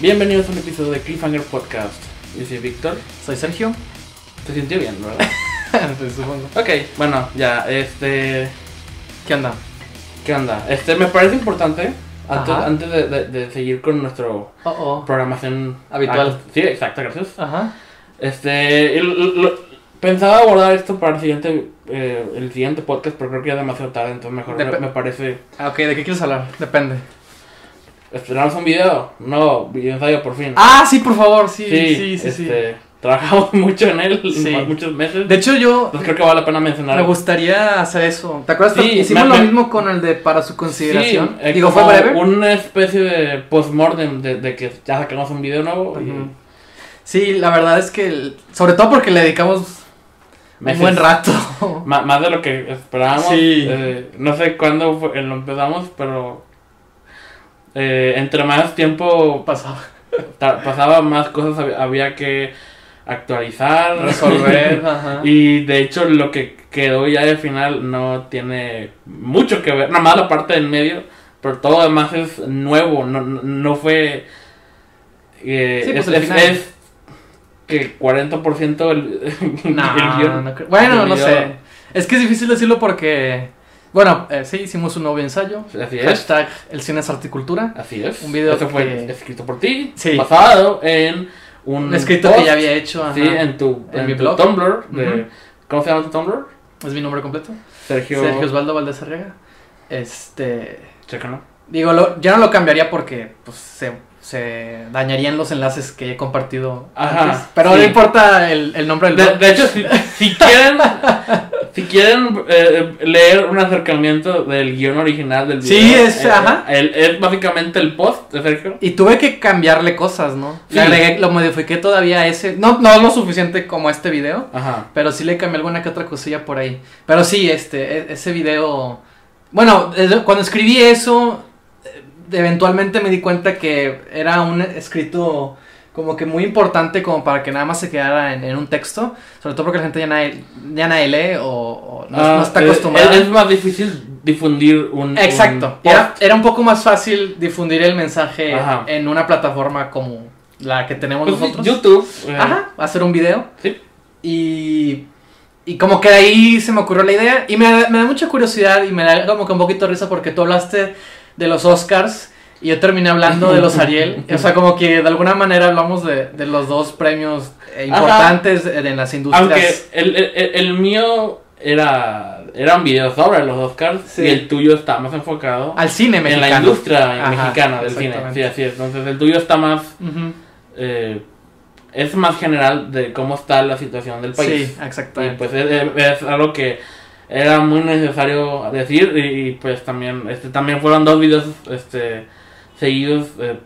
Bienvenidos a un episodio de Cliffhanger Podcast. Yo soy Víctor. Soy Sergio. ¿Te sintió bien, verdad? pues supongo. ok, bueno, ya, este. ¿Qué onda? ¿Qué onda? Este, me parece importante, antes, antes de, de- de seguir con nuestro Oh, oh. programación Habitual. Ah, sí, exacto, gracias. Ajá. Este, el- lo- pensaba abordar esto para el siguiente, eh, el siguiente podcast, pero creo que ya es demasiado tarde, entonces mejor me, Dep- me parece. Ah, ok, ¿de qué quieres hablar? Depende. ¿Estrenamos un video? No, video ensayo por fin. Ah, sí, por favor, sí, sí, sí, sí. este, Trabajamos mucho en él, Sí. muchos meses. De hecho, yo entonces creo que vale la pena mencionar. me gustaría hacer eso. ¿Te acuerdas? Sí, Hicimos me- lo mismo con el de para su consideración. Sí, eh, Digo, ¿fue breve? Una especie de postmortem de, de que ya sacamos un video nuevo. y. Sí, la verdad es que, el- sobre todo porque le dedicamos meses. un buen rato. Más de lo que esperábamos. Sí. Eh, no sé cuándo fue- lo empezamos, pero eh, entre más tiempo Pasaba. pasaba, más cosas hab- había que actualizar, Resolver. Y de hecho lo que quedó ya de final no tiene mucho que ver, nada más la parte del medio, pero todo lo demás es nuevo, no, no, fue... eh, Sí, pues, es, es- es que 40% el, No, el guion no bueno, no sé. Es que es difícil decirlo porque, bueno, eh, sí, hicimos un nuevo ensayo. Así es. Hashtag el cine es articultura. Así es. Un video Eso fue que- escrito por ti, Sí. basado en un Un escrito post, que ya había hecho. ajá. Sí, en tu, En en mi tu blog. Tumblr. de-. ¿Cómo se llama tu Tumblr? Es mi nombre completo. Sergio. Sergio Osvaldo Valdés Arriaga. Este. Chécalo. Digo, lo, ya no lo cambiaría porque pues, se, se dañarían los enlaces que he compartido Ajá, antes. Pero sí. no importa el, el nombre del De, blog. de hecho, si, si quieren, si quieren eh, leer un acercamiento del guion original del video, Sí, es- eh, ajá. el- es básicamente el post de Sergio. Y tuve que cambiarle cosas, ¿no? Sí. Le agregué, lo modifiqué todavía a ese. No, no lo suficiente como este video. Ajá. Pero sí le cambié alguna que otra cosilla por ahí. Pero sí, este, e- ese video. Bueno, cuando escribí eso, eh, eventualmente me di cuenta que era un escrito como que muy importante como para que nada más se quedara en, en un texto. Sobre todo porque la gente ya nadie, ya nadie lee o, o no, Ah, no está eh, acostumbrada. Es, es más difícil difundir un. Exacto. un Era, era un poco más fácil difundir el mensaje Ajá. en una plataforma como la que tenemos Pues nosotros. YouTube. eh, Ajá, hacer un video. Sí. Y, y como que de ahí se me ocurrió la idea. Y me, da- me da mucha curiosidad y me da como que un poquito de risa porque tú hablaste de los Oscars y yo terminé hablando de los Ariel. o sea, como que de alguna manera hablamos de, de los dos premios Ajá. importantes en las industrias. Aunque el, el, el- mío era, era un video sobre los Oscars Sí. y el tuyo está más enfocado Al cine en mexicano. la industria Ajá, mexicana del cine. Sí, así es. Entonces el tuyo está más. Eh, es más general de cómo está la situación del país. Sí, Y exactamente. pues es, es algo que era muy necesario decir y, y, pues también este también fueron dos videos este seguidos eh,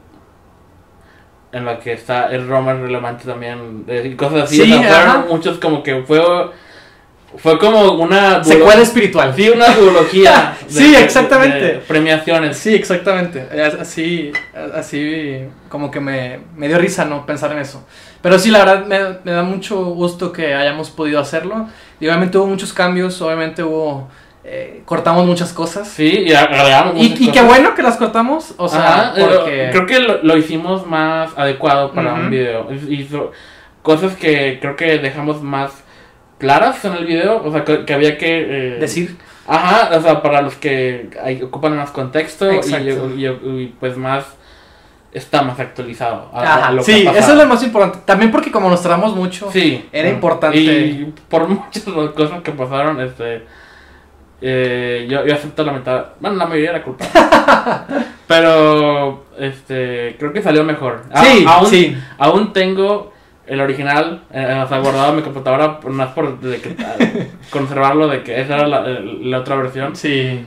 en la que está el Romer relevante también eh, y cosas así Sí, o sea, fueron muchos como que fue fue como una Secuela espiritual. sí una duología de- Sí, de- exactamente. de premiaciones Sí, exactamente. Así, así como que me, me dio risa no pensar en eso. Pero sí, la verdad me, me da mucho gusto que hayamos podido hacerlo. Y obviamente hubo muchos cambios, obviamente hubo... eh, cortamos muchas cosas. sí y agregamos Y, y qué bueno que las cortamos, o sea, Ajá, eh, porque... creo que lo, lo hicimos más adecuado para Ujú. un video. Hizo cosas que creo que dejamos más claras en el video, o sea, que, que había que... eh, Decir, Ajá, o sea, para los que hay- ocupan más contexto y, y- y, pues más... Está más actualizado. a- a lo que sí, ha eso es lo más importante. También porque como nos tardamos mucho, Sí. era importante. Y por muchas cosas que pasaron, este... eh, yo, yo acepto la mitad, bueno, la mayoría de la culpa. Pero, este, creo que salió mejor. A- sí, aún, sí. aún tengo el original, eh, o sea, guardado en mi computadora, más por de que, eh, conservarlo, de que esa era la, la otra versión. Sí,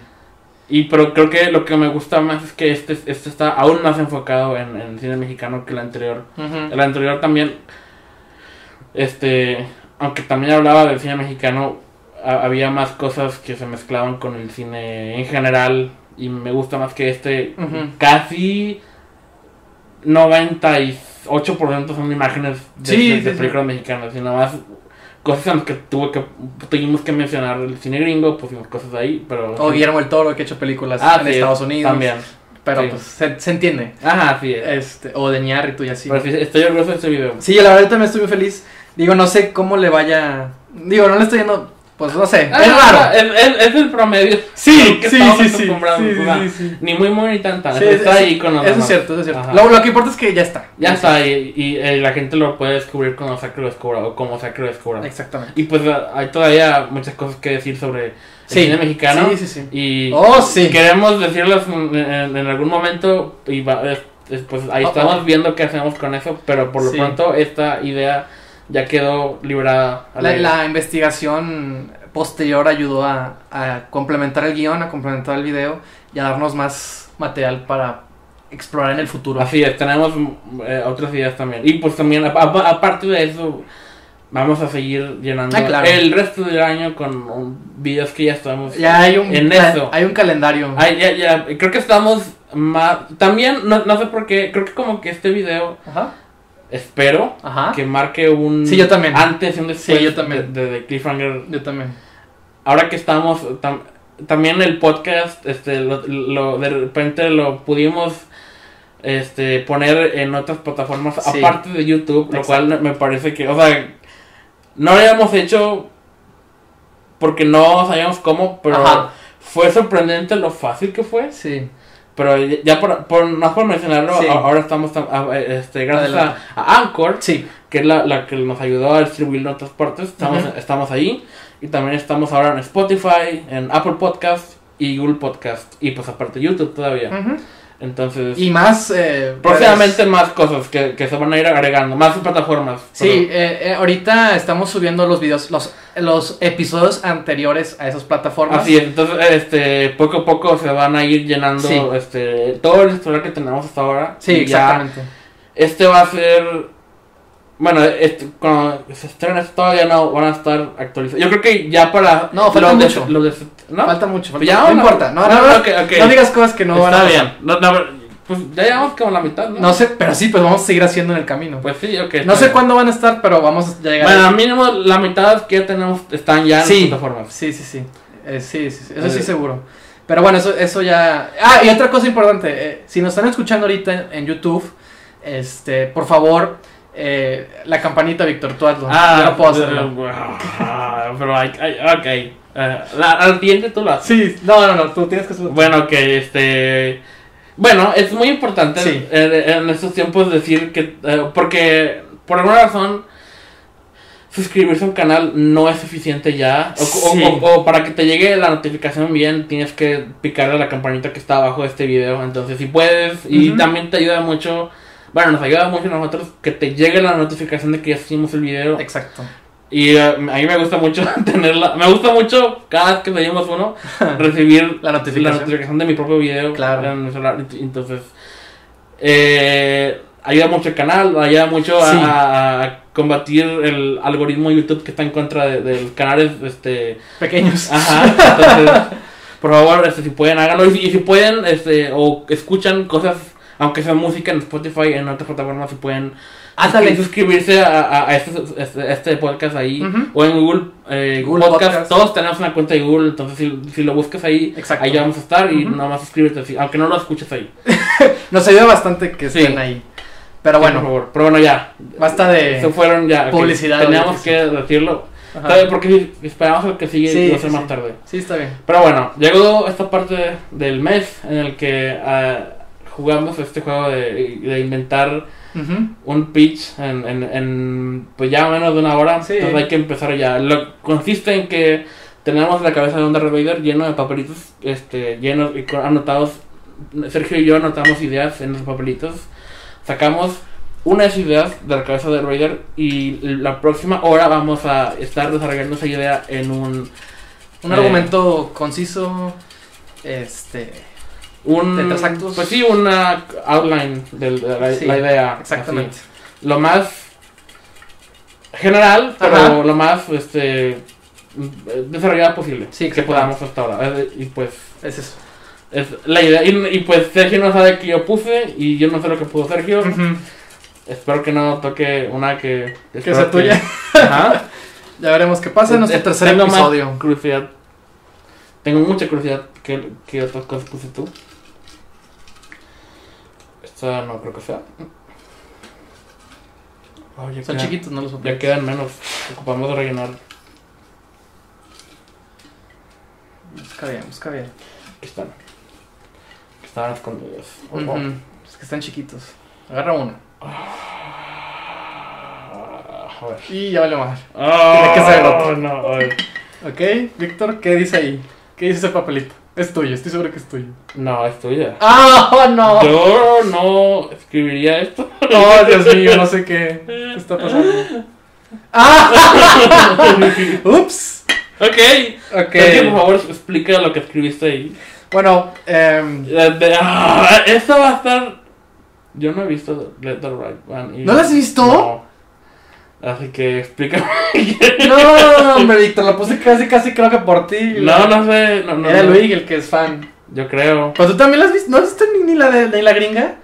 Y pero creo que lo que me gusta más es que este, este está aún más enfocado en, en el cine mexicano que el anterior. ujú. El anterior también, este, aunque también hablaba del cine mexicano, ha- había más cosas que se mezclaban con el cine en general y me gusta más que este Ujú. casi 98% son imágenes de, Sí, de- sí, de sí. películas mexicanas y nada más cosas en las que tuve que tuvimos que mencionar el cine gringo, pusimos cosas ahí, pero O Guillermo el Toro, que ha hecho películas Ah, en Estados Unidos. también. pero Sí. pues se, se entiende. Ajá, sí. es. Este, o de Ñarritu y así. Pero sí, estoy orgulloso de este video. Sí, la verdad también estoy muy feliz. Digo, no sé cómo le vaya. Digo, no le estoy yendo. Pues no sé. Ah, es raro. Es, es- es el promedio. Sí, que sí, sí, sí. Ni muy, muy, ni tan, tan. Está es- ahí con los Eso es cierto, eso es cierto. Lo, lo que importa es que ya está. Ya está. Y, eh, la gente lo puede descubrir cuando sea que lo descubra o como sea que lo descubra. Exactamente. Y pues ah, hay todavía muchas cosas que decir sobre el cine mexicano. Sí, sí, sí. Y Oh, sí. queremos decirlas en, en- en algún momento. Y va- es- es- pues ahí Oh, estamos oh. viendo qué hacemos con eso. Pero por lo Sí. pronto, esta idea ya quedó librada. al La, aire. la investigación posterior ayudó a, a complementar el guion, a complementar el video y a darnos más material para explorar en el futuro. Así es, tenemos eh, otras ideas también. Y pues también, a- a- aparte de eso, vamos a seguir llenando Ah, claro. el resto del año con videos que ya estamos. Ya hay un, En eso. hay un calendario. Ay, ya, ya, creo que estamos más. También, no, no sé por qué, creo que como que este video, Ajá. Espero Ajá. que marque un. Sí, yo también. Antes y un después Sí, yo también. De, de- de Cliffhanger. Yo también. Ahora que estamos. tam- también el podcast, este, lo, lo- de repente lo pudimos este poner en otras plataformas Sí. aparte de YouTube, lo cual me parece que, o sea, no lo habíamos hecho porque no sabíamos cómo, pero Ajá. fue sorprendente lo fácil que fue. Sí. Pero ya- por, por no por mencionarlo, Sí. ahora estamos este, gracias a, Anchor, Sí. que es la, la que nos ayudó a distribuirlo en otras partes. Estamos, estamos ahí. Y también estamos ahora en Spotify, en Apple Podcast y Google Podcast. Y pues aparte YouTube todavía. Ujú. Entonces, Y más. Eh, próximamente más cosas que, que se van a ir agregando, más plataformas. Sí, eh, eh, ahorita estamos subiendo los videos, los, los episodios anteriores a esas plataformas. Así es, entonces este, poco a poco se van a ir llenando Sí. este, todo el historial que tenemos hasta ahora. Sí, ya exactamente. Este va a ser. Bueno, este, cuando se estrene esto todavía no van a estar actualizados. Yo creo que ya para. No, falta los de- mucho. los de- ¿No? Falta mucho. falta- Ya, no, no, importa. No, no, no, digas cosas que no van a bien. No, pues ya llevamos como la mitad, ¿no? No sé, pero sí, pues vamos a seguir haciendo en el camino. Pues sí, ok. no sé bien. cuándo van a estar, pero vamos a llegar. Bueno, al mínimo la mitad que ya tenemos están ya en Sí. las plataformas. Sí, sí, sí. Eh, sí, sí, sí, Eso sí, Eh. seguro. Pero bueno, eso, eso ya. Ah, y otra cosa importante. eh, si nos están escuchando ahorita en, en YouTube, este, por favor, eh, la campanita, Víctor, tú hazlo. Ah, Yo no puedo hacerlo. ah, pero hay, hay- ok. Eh, la, al siguiente tú lo haces. Sí, no, no, no, tú tienes que. Bueno, que este. Bueno, es muy importante Sí. en estos tiempos decir que. eh, porque por alguna razón. Suscribirse a un canal no es suficiente ya. O, o- Sí. o- o para que te llegue la notificación bien, tienes que picarle a la campanita que está abajo de este video. Entonces, si puedes, y también te ayuda mucho. Bueno, nos ayuda mucho a nosotros que te llegue la notificación de que ya hicimos el video. Exacto. Y eh, a mí me gusta mucho tenerla. Me gusta mucho cada vez que seguimos uno recibir La notificación. la notificación de mi propio video Claro. en mi celular. Entonces, eh, ayuda mucho el canal, ayuda mucho a- Sí. a, a combatir el algoritmo de YouTube que está en contra de, de los canales. Este, Pequeños. ajá. Entonces, por favor, este, si pueden, háganlo. Y, si- y si pueden, este, o escuchan cosas, aunque sea música en Spotify, en otras plataformas, si pueden Ándale. suscribirse a, a- a este, este- este podcast ahí Ujú. o en Google, eh, Google podcast. Podcast. Todos tenemos una cuenta de Google, entonces si, si lo buscas ahí, Exacto. ahí vamos a estar y Ujú. nada más suscríbete, así, aunque no lo escuches ahí. Nos ayuda bastante que Sí. estén ahí. Pero Sí, por bueno, favor. Pero bueno, ya. basta de. Se fueron ya. publicidad, Teníamos oye, que decirlo. Ajá. ¿Sabe? Porque si- esperamos que sigue Sí, y va a sí, más sí. tarde. Sí, está bien. Pero bueno, llegó esta parte del mes en el que ah, jugamos este juego de, de inventar Ujú. un pitch en, en, en, pues ya menos de una hora. Sí. Entonces hay que empezar ya. Lo consiste en que tenemos la cabeza de un Darth Vader lleno de papelitos, este, llenos y anotados. Sergio y yo anotamos ideas en los papelitos. Sacamos unas ideas de la cabeza de Vader y la próxima hora vamos a estar desarrollando esa idea en un Un Eh. argumento conciso. Este. Un ¿De tres actos? pues sí una outline de la, idea Exactamente. así. lo más general, pero Ajá. lo más este desarrollada posible Sí, que podamos hasta ahora. Eh, Y pues Es eso. es la idea. Y, y, pues Sergio no sabe que yo puse y yo no sé lo que puso Sergio. Espero que no toque una que Que sea tuya. Ajá. Ya veremos qué pasa en nuestro tercer episodio. curiosidad. Tengo mucha curiosidad que, que otras cosas puse tú. Esta no creo que sea. Oh, ya Son queda- chiquitos, no los Ya quedan menos. Ocupamos de rellenar. Busca bien, busca bien. Aquí están. Estaban escondidos. Oh, oh. Es que están chiquitos. Agarra uno. Ah, a ver. Y ya vale más. Oh, que ser otro. no, a ver. Ok, Víctor, ¿qué dice ahí? ¿Qué dice ese papelito? Es tuyo, estoy seguro que es tuyo. No, es tuya. ¡Ah, no! Yo no escribiría esto. Oh, Dios mío, no sé qué, qué está pasando. ¡Ah! ¡Ups! Ok. Ok. Es que, por favor, explica lo que escribiste ahí. Bueno, em, Eh, ah, Esto va a estar. Yo no he visto Let the Right One. ¿No lo has visto? No. Así que explícame. no, hombre, Víctor, lo puse casi, casi creo que por ti. no, no sé. No, no, Era no. Luis el que es fan. Yo creo. ¿Pero tú también la has visto? ¿No has visto ni, ni la de ni la gringa?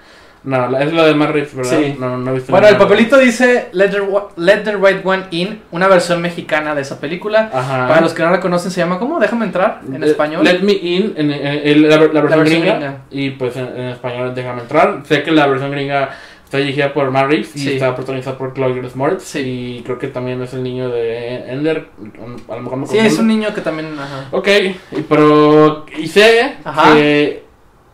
No, la- es lo de Reeves, ¿verdad? Sí. No, no he visto Bueno, el papelito dice Let the, Let the Right One In, una versión mexicana de esa película. Ajá. Para los que no la conocen, se llama ¿cómo? Déjame entrar en Eh, español. Let Me In, en, en- en la, la versión, versión gringa, gringa. Y pues en, en español, déjame entrar. Sé que la versión gringa está dirigida por Matt Reeves y está protagonizada por Chloe Grace. Sí. Y creo que también es el niño de Ender. A lo mejor me Sí, es un niño que también. Ajá. Ok, y- pero. Y sé Ajá. que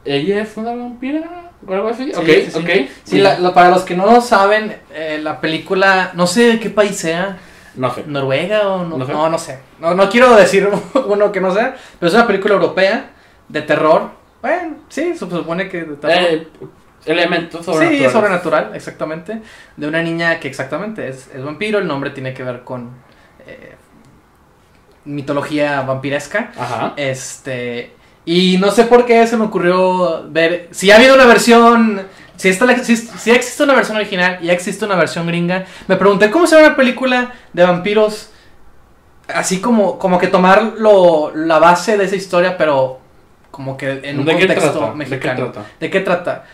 ella es una vampira o algo así. Sí, ok, sí, sí. ok. Sí, la- la- para los que no saben, eh, la película, no sé de qué país sea, No sé. Noruega o no, No sé. no, no sé. No, no quiero decir uno que no sea, pero es una película europea de terror. Bueno, sí, se supone que de terror. Eh, elementos Sí, sobrenaturales. es sobrenatural, exactamente. De una niña que exactamente es, es vampiro, el nombre tiene que ver con eh, mitología vampiresca. Ajá. Este. Y no sé por qué se me ocurrió ver. Si ha habido una versión. Si, esta, la- si, si existe una versión original y ya existe una versión gringa. Me pregunté cómo se una película de vampiros. Así como, como que tomar lo, la base de esa historia, pero como que en un ¿De qué contexto trata? ¿De qué mexicano. trata? ¿De qué trata?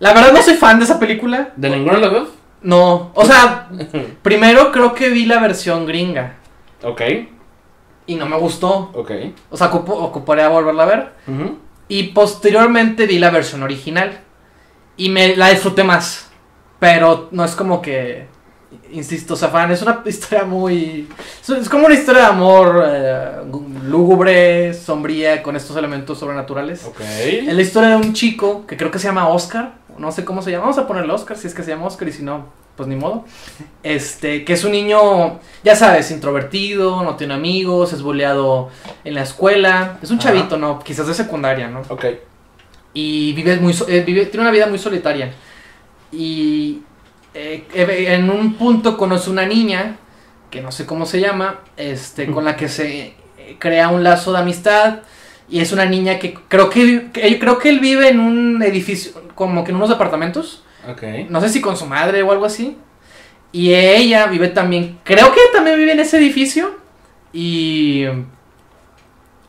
La verdad no soy fan de esa película. ¿De ninguno de los dos? No. O sea, primero creo que vi la versión gringa. ok, Y no me gustó. ok. O sea, ocupo- ocuparía volverla a ver. Y posteriormente vi la versión original. Y me la disfruté más. Pero no es como que. Insisto, o sea, fan, es una historia muy. Es es como una historia de amor eh, lúgubre, sombría, con estos elementos sobrenaturales. Ok. Es la historia de un chico que creo que se llama Oscar. No sé cómo se llama. Vamos a ponerle Oscar si es que se llama Oscar y si no, pues ni modo. Este, que es un niño, ya sabes, introvertido, no tiene amigos, es boleado en la escuela. Es un Ajá. chavito, ¿no? Quizás de secundaria, ¿no? Ok. Y vive muy, eh, vive, tiene una vida muy solitaria. Y eh, eh, en un punto conoce una niña, que no sé cómo se llama, este, con la que se eh, crea un lazo de amistad. Y es una niña que creo que, creo que él vive en un edificio, como que en unos departamentos. Ok. No sé si con su madre o algo así. Y ella vive también, creo que también vive en ese edificio. Y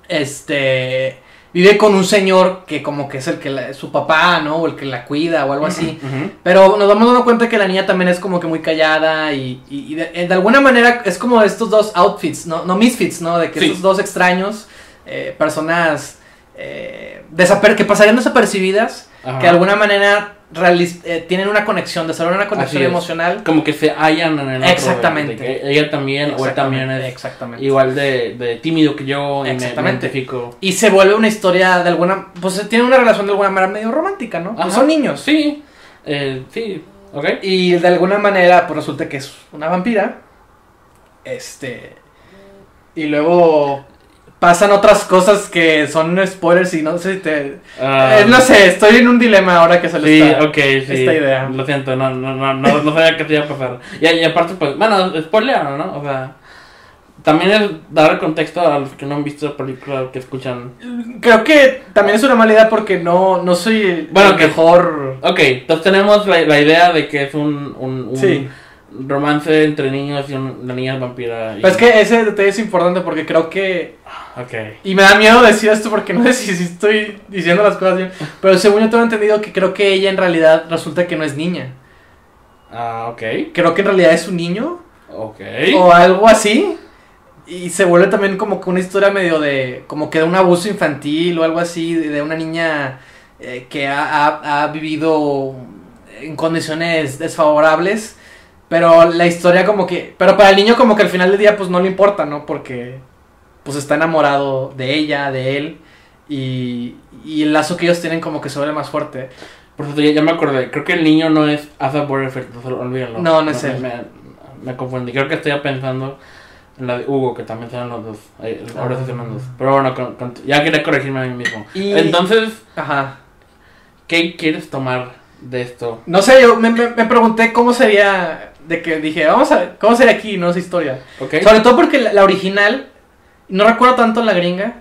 este vive con un señor que como que es el que la- su papá, ¿no? O el que la cuida o algo así. Pero nos vamos dando cuenta que la niña también es como que muy callada y, y- y de, de alguna manera es como estos dos outfits, ¿no? No misfits, ¿no? De que Sí. estos dos extraños, eh, personas eh, que pasarían desapercibidas, Ajá. que de alguna manera eh, tienen una conexión, desarrollan una conexión emocional. Como que se hallan en el otro. Exactamente. de que ella también, o él también es exactamente. igual de, de tímido que yo. Y me- me Exactamente. identifico. Y se vuelve una historia de alguna, pues tiene una relación de alguna manera medio romántica, ¿no? Pues son niños. Sí. Eh, sí. Ok. Y de alguna manera, pues resulta que es una vampira. Este. Y luego pasan otras cosas que son spoilers y no sé si te. Ah, Eh, no sé, estoy en un dilema ahora que se le Sí, está. ok, sí. esta idea. Lo siento, no, no, no, no, no sabía que se iba a pasar. Y, y aparte, pues, bueno, spoiler, ¿no? O sea, también es dar contexto a los que no han visto la película, que escuchan. Creo que también es una mala idea porque no, no soy Bueno, el que- mejor. Ok, entonces tenemos la, la idea de que es un, un, un Sí. Romance entre niños y un- una niña vampira. y- es que ese detalle es importante porque creo que. Ok. Y me da miedo decir esto porque no sé si, si estoy diciendo las cosas bien. Pero según yo tengo entendido que creo que ella en realidad resulta que no es niña. Ah, ok. Creo que en realidad es un niño. Ok. o algo así. Y se vuelve también como que una historia medio de, como que de un abuso infantil o algo así, de, de una niña eh, que ha, ha- ha vivido en condiciones desfavorables, pero la historia como que, pero para el niño como que al final del día pues no le importa, ¿no? Porque pues está enamorado de ella, de él, y, y el lazo que ellos tienen como que se vuelve más fuerte. Por cierto, ya, ya me acordé. Creo que el niño no es Asa Butterfield, no se lo- olvídenlo. No, no es me, él. Me, me confundí. Creo que estoy pensando en la de Hugo, que también son los dos. Ahora sí son los dos. Pero bueno, con- con- ya quería corregirme a mí mismo. Y- Entonces, Ajá. ¿qué quieres tomar de esto? No sé, yo me, me- me pregunté cómo sería, de que dije, vamos a ver, ¿cómo sería aquí, no? Esa historia. Sobre todo porque la, la original, no recuerdo tanto la gringa,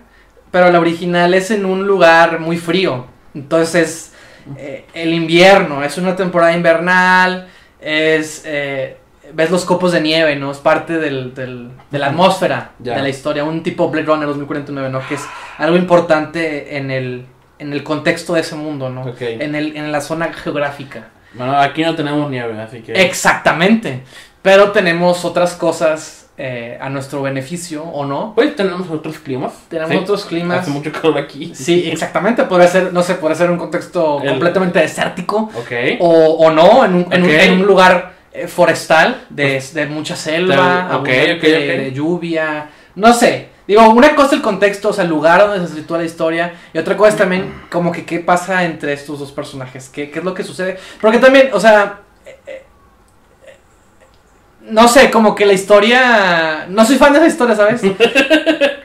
pero la original es en un lugar muy frío. Entonces, eh, el invierno, es una temporada invernal, es... eh, ves los copos de nieve, ¿no? Es parte del, del- de la atmósfera de la historia, un tipo Blade Runner 2049, ¿no? Que es algo importante en el, en el contexto de ese mundo, ¿no? En, el, en la zona geográfica. Bueno, aquí no tenemos nieve, así que... Exactamente. Pero tenemos otras cosas eh, a nuestro beneficio, ¿o no? Pues tenemos otros climas. Tenemos ¿sí? otros climas. Hace mucho calor aquí. Sí, exactamente. Podría ser, no sé, podría ser un contexto El- completamente desértico. Ok. O, o no, en un, en un- en un lugar eh, forestal, de, de mucha selva, Tal- ok, abundante ok, ok. de lluvia. No sé. Digo, una cosa es el contexto, o sea, el lugar donde se sitúa la historia. Y otra cosa es también como que qué pasa entre estos dos personajes. ¿Qué, qué es lo que sucede? Porque también, o sea... eh, eh, No sé, como que la historia... No soy fan de esa historia, ¿sabes?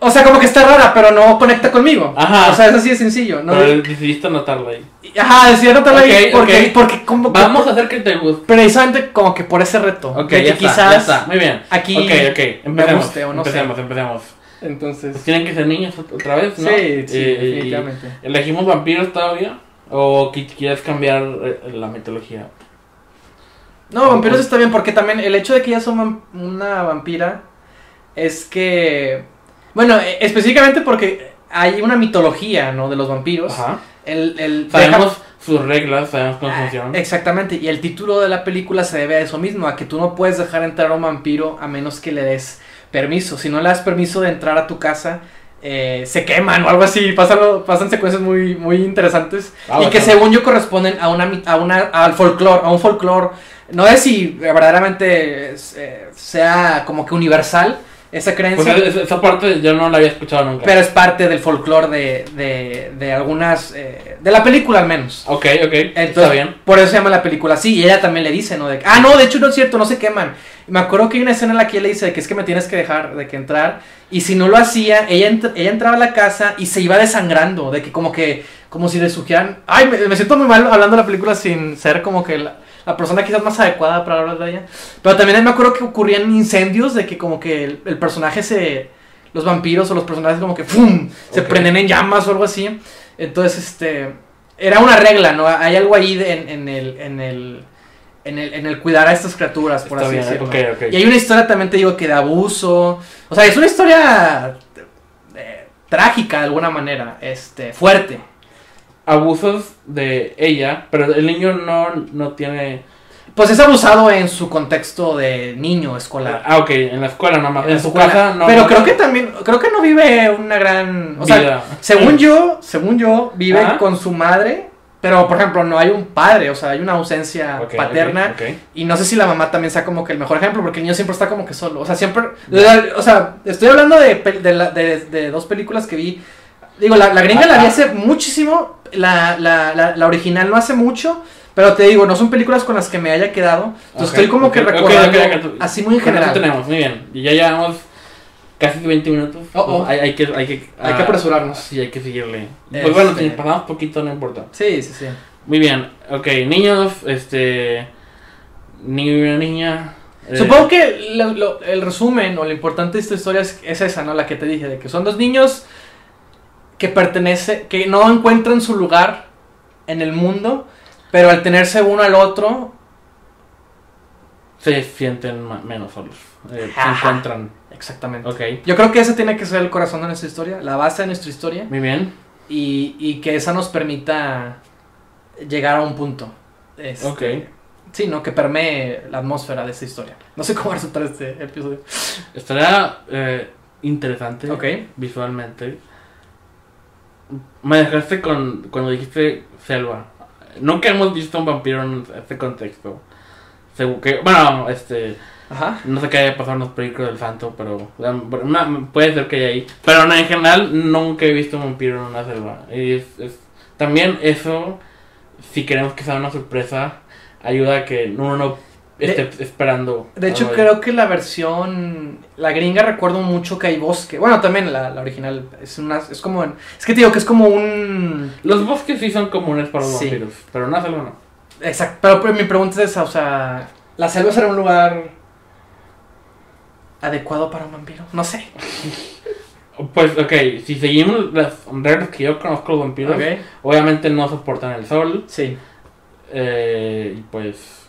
O sea, como que está rara, pero no conecta conmigo. Ajá. O sea, es así de sencillo. ¿no? Pero decidiste anotarlo ahí. Ajá, decía anotarlo ahí Ok, porque, ok. porque como que- Vamos a hacer que te guste. precisamente como que por ese reto. Ok, ya está, quizás ya está. Muy bien. aquí Ok, ok. Empecemos. guste o no sé. empecemos, empecemos. Entonces. Pues tienen que ser niños ot- otra vez, ¿no? Sí, sí, Eh, definitivamente. y- ¿Elegimos vampiros todavía? ¿O qui- quieres cambiar eh, la mitología? No, vampiros está bien porque también el hecho de que ella son vam- una vampira es que bueno, eh, específicamente porque hay una mitología, ¿no? De los vampiros. Ajá. El, el Sabemos sus reglas, sabemos cómo Ah, funcionan. Exactamente, y el título de la película se debe a eso mismo, a que tú no puedes dejar entrar a un vampiro a menos que le des permiso. Si no le das permiso de entrar a tu casa, eh, se queman o algo así. Pasan, pasan secuencias muy, muy interesantes Ah, y que según yo corresponden a una, a una al folclore, a un folclore. No sé si verdaderamente eh, sea como que universal esa Pues creencia. esa- esa parte yo no la había escuchado nunca. pero es parte del folclore de, de, de algunas. eh, de la película al menos. Ok, ok. Entonces, está bien. Por eso se llama la película así. Y ella también le dice, ¿no? De, ah, no, de hecho no es cierto, no se queman. Y me acuerdo que hay una escena en la que ella le dice de que es que me tienes que dejar de que entrar. Y si no lo hacía, ella, entr- ella entraba a la casa y se iba desangrando. De que como que, como si le sugieran. Ay, me, me siento muy mal hablando de la película sin ser como que la, la persona quizás más adecuada para hablar de ella. Pero también me acuerdo que ocurrían incendios de que como que el, el personaje se... Los vampiros o los personajes como que ¡fum! Se prenden en llamas o algo así. Entonces, este... Era una regla, ¿no? Hay algo ahí de- en, en el... En el en el, en el cuidar a estas criaturas, por Está así bien, decirlo. Y hay una historia también, te digo, que de abuso. O sea, es una historia eh, trágica de alguna manera, este, fuerte. Abusos de ella, pero el niño no, no tiene... Pues es abusado en su contexto de niño escolar. Ah, ok, en la escuela nada más. En En, su escuela. casa no. Pero no- creo que también, creo que no vive una gran, o sea, vida. según yo, según yo, vive con su madre, pero por ejemplo no hay un padre, o sea, hay una ausencia paterna y no sé si la mamá también sea como que el mejor ejemplo, porque el niño siempre está como que solo, o sea, siempre, o sea, estoy hablando de, de, la- de- de dos películas que vi, digo, la, la gringa la vi hace muchísimo, la, la, la, la original no hace mucho. Pero te digo, no son películas con las que me haya quedado. Entonces estoy como que recordando así muy en general. tenemos, muy bien. Y ya llevamos casi 20 minutos. Oh, oh. Pues hay, hay que, hay, que, Hay que ah, apresurarnos. Sí, hay que seguirle. Pues Este- bueno, si pasamos poquito, no importa. Sí, sí, sí. Muy bien, ok, niños, este. Niño y una niña. eh, Supongo que lo- lo- el resumen o lo importante de esta historia es, es esa, ¿no? La que te dije, de que son dos niños que pertenece, que no encuentran su lugar en el mundo, pero al tenerse uno al otro, Se sienten menos solos. eh, se encuentran. exactamente. Ok, Yo creo que ese tiene que ser el corazón de nuestra historia, la base de nuestra historia, muy bien. y, y que esa nos permita llegar a un punto. Este, Ok. Sí, ¿no? Que permee la atmósfera de esta historia. No sé cómo resultar este episodio. Estaría eh, interesante Ok. visualmente. Me dejaste con cuando dijiste selva. Nunca hemos visto un vampiro en este contexto. Según que, bueno, este, Ajá. no sé qué haya pasado en los películas del santo, pero puede ser que haya ahí. Pero no, en general nunca he visto un vampiro en una selva. Y es, es- también eso, si queremos que sea una sorpresa, ayuda a que uno no esté esperando. De hecho, ahí. creo que la versión. La gringa recuerdo mucho que hay bosque. Bueno, también la, la original. Es una. Es como. es que te digo que es como un. Los bosques sí son comunes para los Sí. vampiros, pero una selva no. Exacto. Pero, mi pregunta es esa. O sea. ¿La selva será un lugar. adecuado para un vampiro? No sé. Pues, ok, si seguimos las reglas que yo conozco los vampiros, obviamente no soportan el sol. Sí. eh, y pues.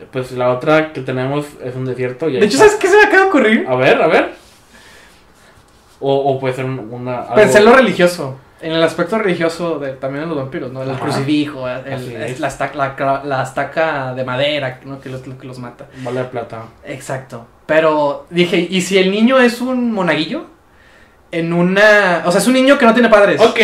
Eh, Pues la otra que tenemos es un desierto. Y De hecho, está. ¿sabes qué se me acaba de ocurrir? A ver, a ver. O, o puede ser un- una. algo- Pensé en lo religioso. En el aspecto religioso de, también de los vampiros, ¿no? El Ajá. crucifijo, el- la, estaca, la, cra- la estaca de madera, ¿no? Que los, lo que los mata. Bola de plata. Exacto. Pero dije, ¿y si el niño es un monaguillo? En una... O sea, es un niño que no tiene padres. Ok,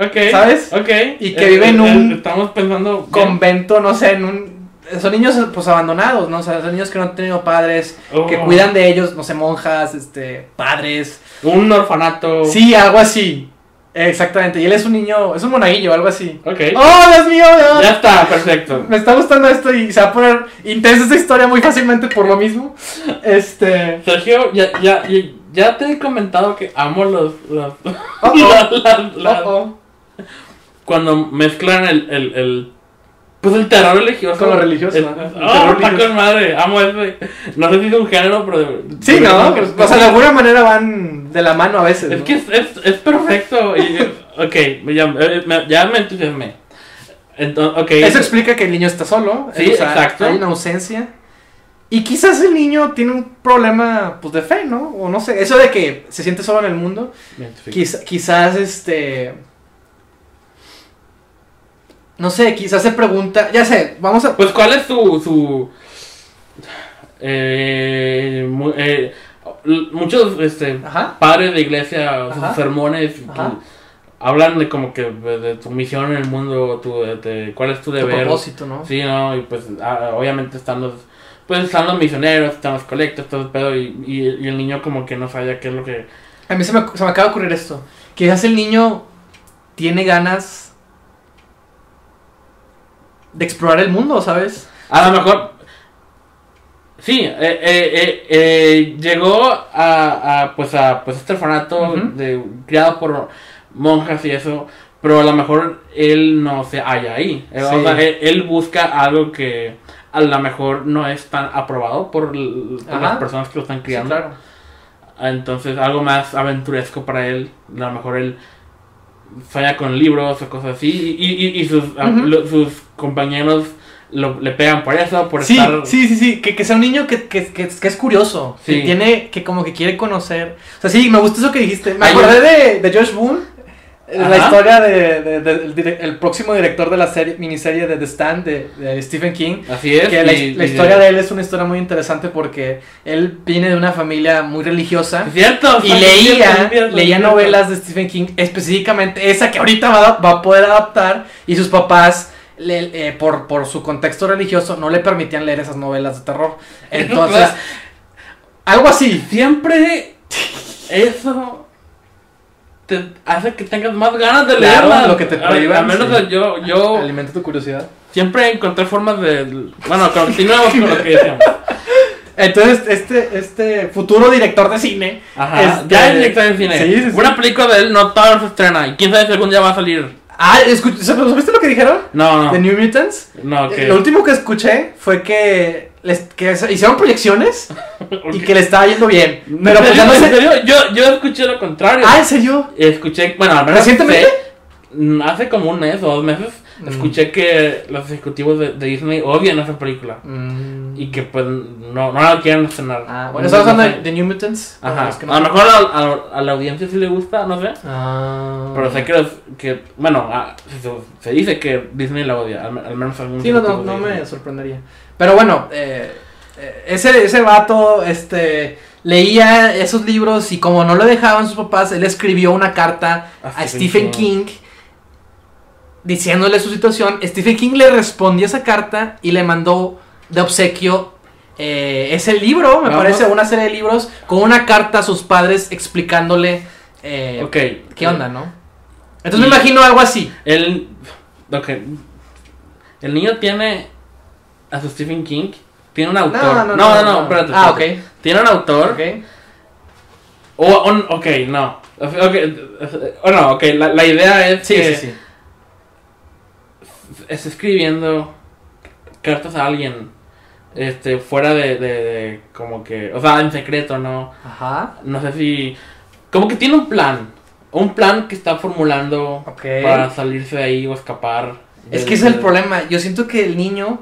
ok. ¿Sabes? Ok. Y que vive en un- estamos pensando. Convento, no sé, en un... Son niños pues abandonados, ¿no? O sea, son niños que no han tenido padres, que Oh. cuidan de ellos, no sé, monjas, este, padres. Un orfanato. Sí, algo así. Exactamente. Y él es un niño, es un monaguillo, algo así. Ok. ¡Oh, Dios mío! Dios! Ya está, perfecto. Me está gustando esto y se va a poner intensa esta historia muy fácilmente por lo mismo. Este. Sergio, ya, ya, ya, te he comentado que amo los. los Oh, la- la- la-. Cuando mezclan el, el, el. Pues el terror religioso. Con lo religioso, El- ajá. El Oh, está con madre. Amo ese. No sé si es un género, pero. de- Sí, de- no, de- o sea, de alguna manera van de la mano a veces. Es ¿no? que es, es, es perfecto. y- ok, ya, eh, me- ya me entusiasmé. Entonces. Eso explica que el niño está solo. Sí, o sea, exacto. Hay una ausencia. Y quizás el niño tiene un problema pues de fe, ¿no? O no sé, eso de que se siente solo en el mundo. Quizás este. No sé, quizás se pregunta. Ya sé, vamos a. Pues, ¿cuál es su. su eh, eh, muchos este, Ajá. padres de iglesia, sus sermones, tu- hablan de como que de, tu misión en el mundo, tu, de, de cuál es tu Tu deber. propósito, ¿no? Sí, ¿no? Y pues ah, obviamente están los, pues están los misioneros, están los colectos, todo el pedo, y, y, y el niño como que no sabía qué es lo que... A mí se me, se me acaba de ocurrir esto. Quizás el niño tiene ganas de explorar el mundo, ¿sabes? A lo mejor... Sí, eh, eh, eh, eh, llegó a, a, pues a pues este orfanato Ujú. de, criado por monjas y eso, pero a lo mejor él no se halla ahí. O sea, él, él busca algo que a lo mejor no es tan aprobado por, las personas que lo están Sí, criando. claro. Entonces, algo más aventuresco para él. A lo mejor él falla con libros o cosas así. Y, y- y sus, a- Ujú. lo- sus compañeros lo- le pegan por eso, por Sí, estar. sí, sí, sí, que, que sea un niño que, que, que, que es curioso, que Sí. tiene, que como que quiere conocer. O sea, sí, me gusta eso que dijiste. Me acordé de, de Josh Boone, Ajá. la historia de, de- de- del el próximo director de la serie, miniserie de The Stand de, Stephen King. Así es. Que la, y- la y- historia de él es una historia muy interesante porque él viene de una familia muy religiosa. Es cierto. Y leía, cierto, leía cierto. novelas de Stephen King, específicamente esa que ahorita va, a- va a poder adaptar y sus papás, le- eh, por, por su contexto religioso, no le permitían leer esas novelas de terror. Entonces, algo así. Siempre eso te hace que tengas más ganas de Claro, lo que te A- prohíban, A menos sí. yo, yo Alimenta tu curiosidad. siempre encontré formas de. Bueno, continuemos con lo que decíamos. Entonces, este, este futuro director de cine. Ajá, este, ya es director de cine. Sí, sí, sí. Una película de él no todavía se estrena. Y quién sabe si algún día va a salir. Ah, ¿supiste lo que dijeron? No, no. De New Mutants. No, que. Lo último que escuché fue que, les, que se- hicieron proyecciones y que le estaba yendo bien. Pero pues ya no ¿En sé. serio? Yo, yo escuché lo contrario. Ah, ¿en serio? Escuché, bueno, al menos ¿Recientemente? sé, mm, hace como un mes o dos meses, Mm. escuché que los ejecutivos de, de Disney odian esa película. Mm. Y que pues no, no la quieren estrenar. Ah, No bueno, estamos hablando de, de New Mutants. Ajá. los que no A lo mejor a, a- a la audiencia sí le gusta, no sé. Ah. Pero sé que, los- que bueno, ah, se, se dice que Disney la odia, al, al menos algún Sí, no, no, no me sorprendería. Pero bueno, eh, eh, ese, ese vato, este, leía esos libros y como no lo dejaban sus papás, él escribió una carta a, Stephen King. Diciéndole su situación. Stephen King le respondió esa carta y le mandó de obsequio eh, ese libro, me parece, una serie de libros con una carta a sus padres explicándole eh, qué onda, ¿no? Entonces me imagino algo así. El, el niño tiene a su Stephen King, tiene un autor. No, no, no, no, espérate, Ah, ok. Tiene un autor. Ok. O, ok, no. O no, ok, la, la idea es sí, que sí, sí. Está escribiendo cartas a alguien este fuera de, de, como que o sea en secreto no ajá no sé si como que tiene un plan un plan que está formulando para salirse de ahí o escapar es que ese es el problema yo siento que el niño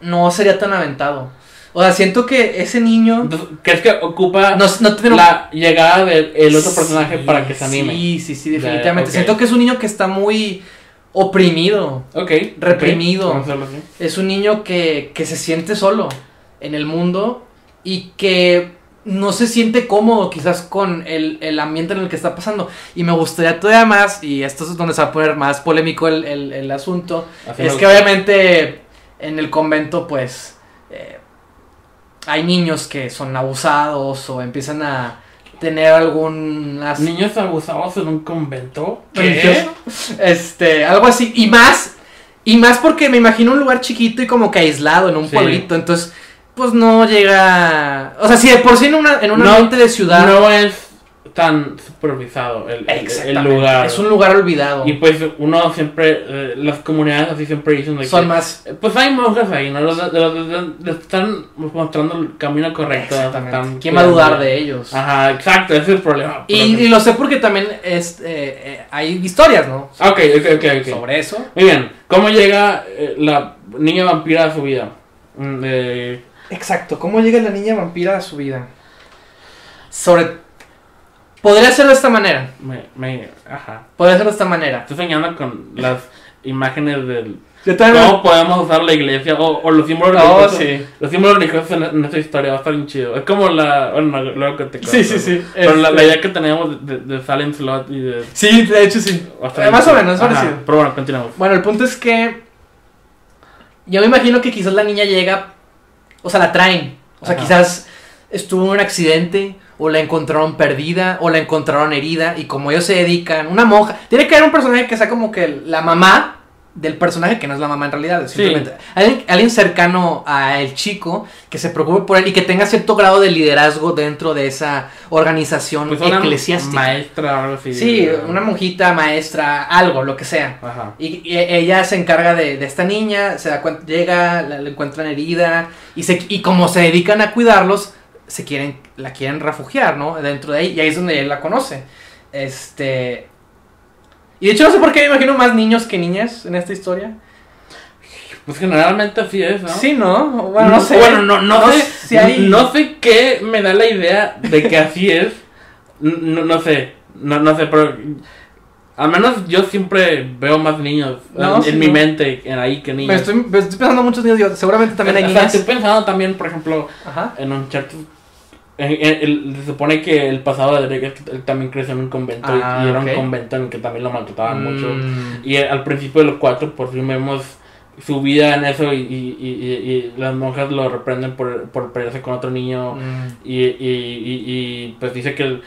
no sería tan aventado o sea, siento que ese niño. ¿Crees que ocupa no, no la llegada del otro personaje para que se anime? Sí, sí, sí, definitivamente. Siento que es un niño que está muy oprimido. Ok. Reprimido. Es un niño que, que se siente solo en el mundo y que no se siente cómodo quizás con el, el, ambiente en el que está pasando. Y me gustaría todavía más, y esto es donde se va a poner más polémico el, el, asunto, es que obviamente en el convento pues eh, hay niños que son abusados o empiezan a tener algún niños abusados en un convento. ¿Qué? este algo así. Y más y más porque me imagino un lugar chiquito y como que aislado en un pueblito. Entonces pues no llega o sea si de por sí en una en un ambiente de ciudad no es tan supervisado el, el, lugar. Es un lugar olvidado. Y pues uno siempre, eh, las comunidades así siempre dicen de Son más... Eh, pues hay monjas ahí, ¿no? Los, están mostrando el camino correcto. ¿Quién va a dudar de ellos? Ajá, exacto, ese es el problema. Y, lo sé porque también es, eh, hay historias, ¿no? Ok, ok, ok, ok. Sobre eso. Muy bien, ¿cómo llega la niña vampira a su vida? Mm, exacto, ¿cómo llega la niña vampira a su vida? Sobre Podría hacerlo de esta manera. Me, me, ajá. Podría hacerlo de esta manera. Estoy soñando con las imágenes del. ¿Cómo podemos usar la iglesia? O, los símbolos oh, religiosos. sí. Los símbolos religiosos en, en, esta historia va a estar bien chido. Es como la. Bueno, luego que te cuento. Sí, sí, sí. Pero la, la, este idea que teníamos de, de, Silent Slot y de. Sí, de hecho sí. Eh, más o menos, es parecido. Pero bueno, continuamos. Bueno, el punto es que. Yo me imagino que quizás la niña llega. O sea, la traen. O sea, quizás estuvo en un accidente o la encontraron perdida, o la encontraron herida, y como ellos se dedican, una monja, tiene que haber un personaje que sea como que la mamá del personaje, que no es la mamá en realidad, es simplemente alguien, cercano a el chico, que se preocupe por él y que tenga cierto grado de liderazgo dentro de esa organización pues eclesiástica. maestra, algo así. Sí, una monjita, maestra, algo, lo que sea. Y, ella se encarga de, esta niña, se da cuenta, llega, la, encuentran herida, y, se, y como se dedican a cuidarlos, se quieren, la quieren refugiar, ¿no? Dentro de ahí, y ahí es donde él la conoce. Este. Y de hecho no sé por qué me imagino más niños que niñas en esta historia. Pues generalmente así es, ¿no? Sí, ¿no? Bueno, no, sé. Bueno, no, no, sé, si hay... no sé qué me da la idea de que así es. No, no sé, no, no sé, pero al menos yo siempre veo más niños en, mi mente en ahí que niños. estoy, estoy pensando muchos niños, seguramente también hay niños. Estoy pensando también, por ejemplo, en un chat se supone que el pasado de Drake es que él también creció en un convento y ah, era un convento en el que también lo maltrataban mucho. Mm. Y al principio de los cuatro por fin vemos su vida en eso y, y, las monjas lo reprenden por, por pelearse con otro niño mm. y, pues dice que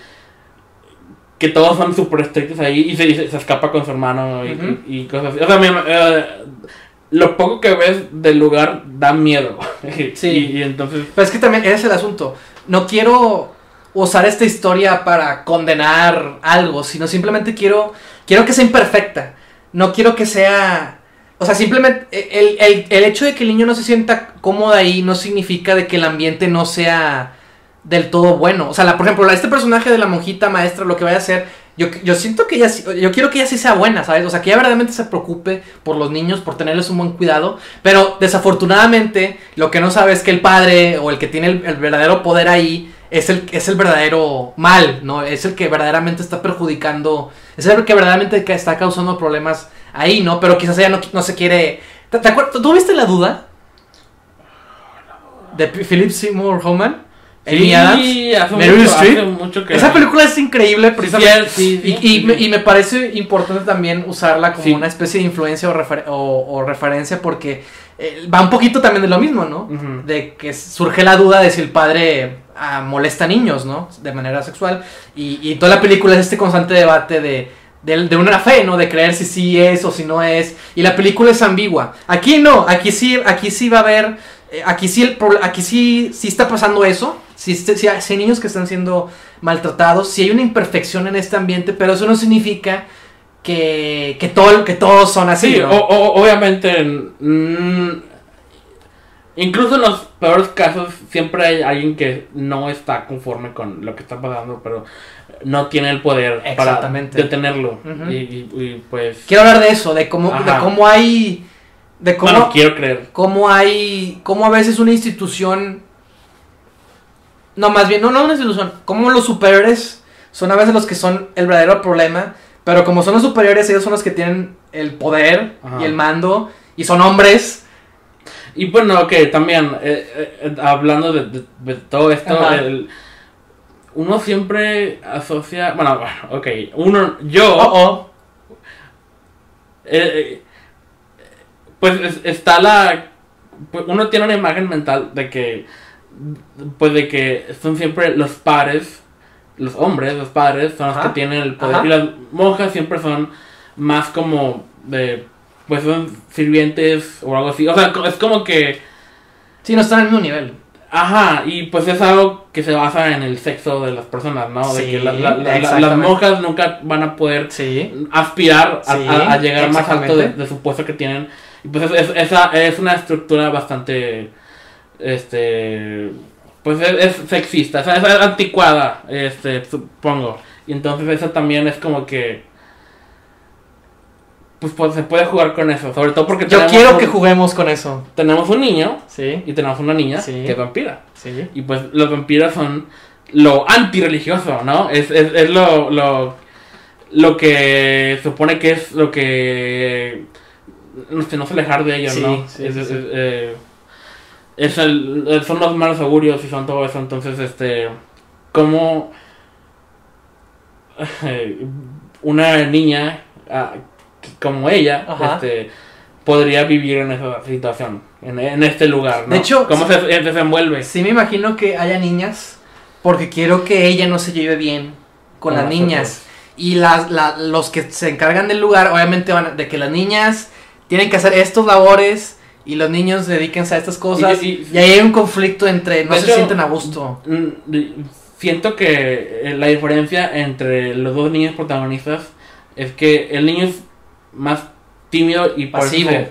que todos son súper estrictos ahí y se, se, escapa con su hermano y, cosas así. O sea, eh, lo poco que ves del lugar da miedo. Sí. y, entonces... Pero es que también ese es el asunto no quiero usar esta historia para condenar algo, sino simplemente quiero, quiero que sea imperfecta. No quiero que sea... O sea, simplemente el, el, hecho de que el niño no se sienta cómodo ahí no significa de que el ambiente no sea del todo bueno. O sea, la, por ejemplo, este personaje de la monjita maestra lo que vaya a hacer yo, yo siento que ella, yo quiero que ella sí sea buena, ¿sabes? O sea, que ella verdaderamente se preocupe por los niños, por tenerles un buen cuidado. Pero desafortunadamente, lo que no sabe es que el padre o el que tiene el, verdadero poder ahí es el, es el verdadero mal, ¿no? Es el que verdaderamente está perjudicando, es el que verdaderamente está causando problemas ahí, ¿no? Pero quizás ella no, no se quiere... ¿Te, te ¿Tú viste la duda? De Philip Seymour Hoffman. Amy Sí, Adams, Meryl Streep. Esa la- película es increíble, Sí, precisamente. sí, sí, y, me, y me parece importante también usarla como una especie de influencia o, refer- o- o referencia porque eh, va un poquito también de lo mismo, ¿no? De que surge la duda de si el padre ah, molesta a niños, ¿no? De manera sexual. Y, y toda la película es este constante debate de, de, de una fe, ¿no? De creer si sí es o si no es. Y la película es ambigua. Aquí no, aquí sí, aquí sí va a haber, eh, aquí sí, el, aquí sí, sí está pasando eso. Si, si, si hay si hay niños que están siendo maltratados, si hay una imperfección en este ambiente, pero eso no significa que, que, todo, que todos son así. Sí, ¿no? o- o- obviamente. incluso en los peores casos, siempre hay alguien que no está conforme con lo que está pasando, pero no tiene el poder para detenerlo. Y, y- y, pues. Quiero hablar de eso, de cómo, de cómo hay, de cómo, bueno, quiero creer. cómo hay, cómo a veces una institución, no más bien, no, no una institución, cómo los superiores son a veces los que son el verdadero problema, pero como son los superiores, ellos son los que tienen el poder Ajá. y el mando y son hombres. Y bueno, ok, también, eh, eh, eh, hablando de, de- de todo esto, el- uno siempre asocia, bueno, bueno, ok, uno, yo, Oh, oh. eh, pues es- está la, pues, uno tiene una imagen mental de que, pues de que son siempre los padres, los hombres, los padres, son los Ajá. que tienen el poder, Ajá. y las monjas siempre son más como de, pues son sirvientes o algo así, o sea, es como que... Sí, no están al mismo nivel. Ajá, y pues es algo que se basa en el sexo de las personas, ¿no? de que la- la- la- la- las monjas nunca van a poder Sí. aspirar a, Sí, a- a llegar más alto de, de su puesto que tienen. Y pues es, es- esa es una estructura bastante, este, pues es, es sexista, o sea, es anticuada, este, supongo. Y entonces eso también es como que, pues, pues, se puede jugar con eso, sobre todo porque Yo tenemos quiero un- que juguemos con eso. tenemos un niño Sí, y tenemos una niña Sí. que es vampira. sí. Y pues los vampiros son lo antirreligioso, ¿no? Es, es, es lo, lo, lo que supone que es lo que no sé, no se alejar de ellos, ¿no? sí, es, sí, es- sí. eh, es el- son los malos augurios y son todo eso. Entonces, este, como una niña ah, como ella, Ajá. este, podría vivir en esa situación, en, en este lugar, ¿no? De hecho, ¿cómo se, se desenvuelve? Sí me imagino que haya niñas porque quiero que ella no se lleve bien con Con las las niñas. Y las, la- los que se encargan del lugar, obviamente van a- de que las niñas tienen que hacer estos labores y los niños dedíquense a estas cosas. Y- Y, y- ahí hay un conflicto entre, no se hecho, sienten a gusto. Mm, Siento que eh, la diferencia entre los dos niños protagonistas es que el niño es más tímido y Pasivo. se-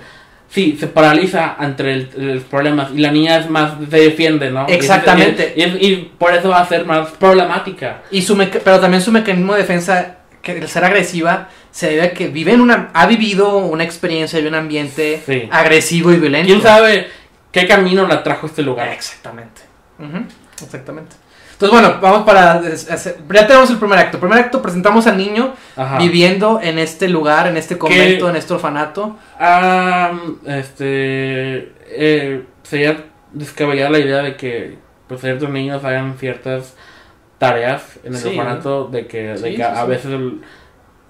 sí, se paraliza ante el- los problemas y la niña es más se defiende, ¿no? Y es- Exactamente. Es- y por eso va a ser más problemática. Y su meca- pero también su mecanismo de defensa, que el ser agresiva, se debe a que vive en una, ha vivido una experiencia de un ambiente Sí. agresivo y violento. ¿Quién sabe qué camino la trajo a este lugar? Exactamente. Exactamente. Entonces, bueno, vamos para. hacer- ya tenemos el primer acto. Primer acto, presentamos al niño Ajá. viviendo en este lugar, en este convento, en este orfanato. Ah, este. Eh, sería descabellada la idea de que pues, ciertos niños hagan ciertas tareas en el Sí. orfanato, de que, de que sí, a veces el-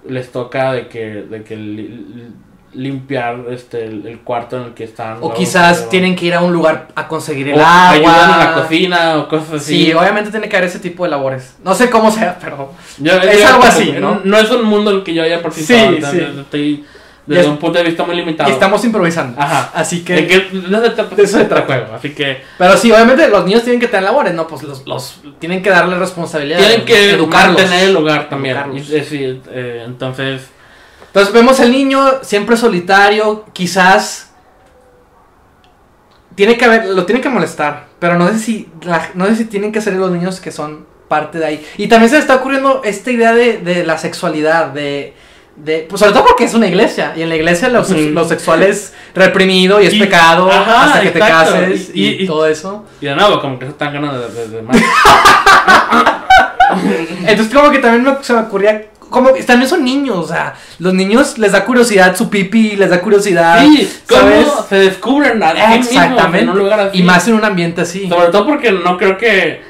les toca de que, de que li- li- limpiar este el, el cuarto en el que están. O quizás Pero- tienen que ir a un lugar a conseguir el o agua. ayudan en la cocina o cosas así. Sí, obviamente tiene que haber ese tipo de labores. No sé cómo sea, pero. Yo- es yo- algo así, ¿no? No es un mundo en el que yo haya participado. Sí, sí. Estoy desde Ya- un punto de vista muy limitado. Y estamos improvisando. Ajá. Así que. De que no se trata de eso se trata. juego, así que Pero sí, obviamente los niños tienen que tener labores, ¿no? Pues los, los tienen que darle responsabilidad. tienen que educarlos. mantener el lugar también. Educarlos. Y, eh, entonces, Entonces vemos al niño siempre solitario, quizás tiene que haber, lo tienen que molestar, pero no sé si la- no sé si tienen que ser los niños que son parte de ahí. Y también se está ocurriendo esta idea de, de la sexualidad, de, de pues sobre todo porque es una iglesia y en la iglesia lo, Ujú. lo sexual es reprimido y es Y- pecado ajá, hasta que te cases y, Y- y- todo eso. y de nuevo, como que se están ganando de, de- de más. Entonces como que también me- se me ocurría como también son niños, o sea, los niños les da curiosidad su pipi, les da curiosidad, Sí, ¿sabes? cómo se descubren a sí mismos Exactamente. en un lugar así. Y más en un ambiente así. Sobre todo porque no creo que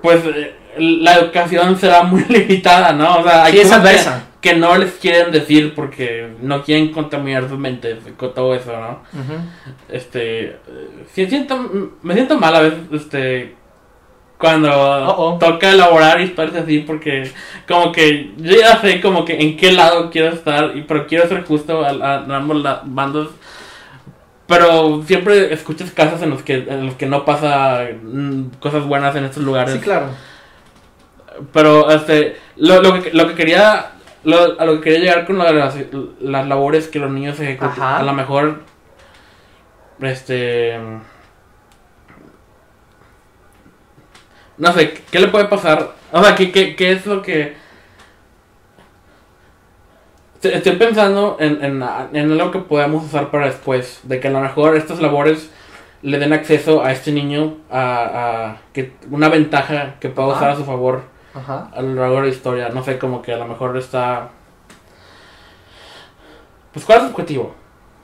pues eh, la educación será muy limitada, ¿no? O sea, hay Sí, es adversa. Que no les quieren decir porque no quieren contaminar sus mentes con todo eso, ¿no? Ujú. Este, sí siento, me siento mal a veces, este, cuando toca elaborar historias así, porque como que yo ya sé como que en qué lado quiero estar, y pero quiero ser justo a, a- a ambos la- bandos. Pero siempre escuchas casos en los que, en los que no pasa mm, cosas buenas en estos lugares. Sí, claro. Pero este, lo, lo, que, lo que quería, lo- a lo que quería llegar con de las, las labores que los niños ejecutan, Ajá. a lo mejor, este, no sé, ¿qué le puede pasar? O sea, ¿qué, qué, qué es lo que... Estoy- Estoy pensando en, en, en algo que podamos usar para después, de que a lo mejor estas labores le den acceso a este niño a, a que una ventaja que pueda usar Ah. a su favor Ajá. a lo largo de la historia. No sé, como que a lo mejor está. Pues, ¿cuál es el objetivo?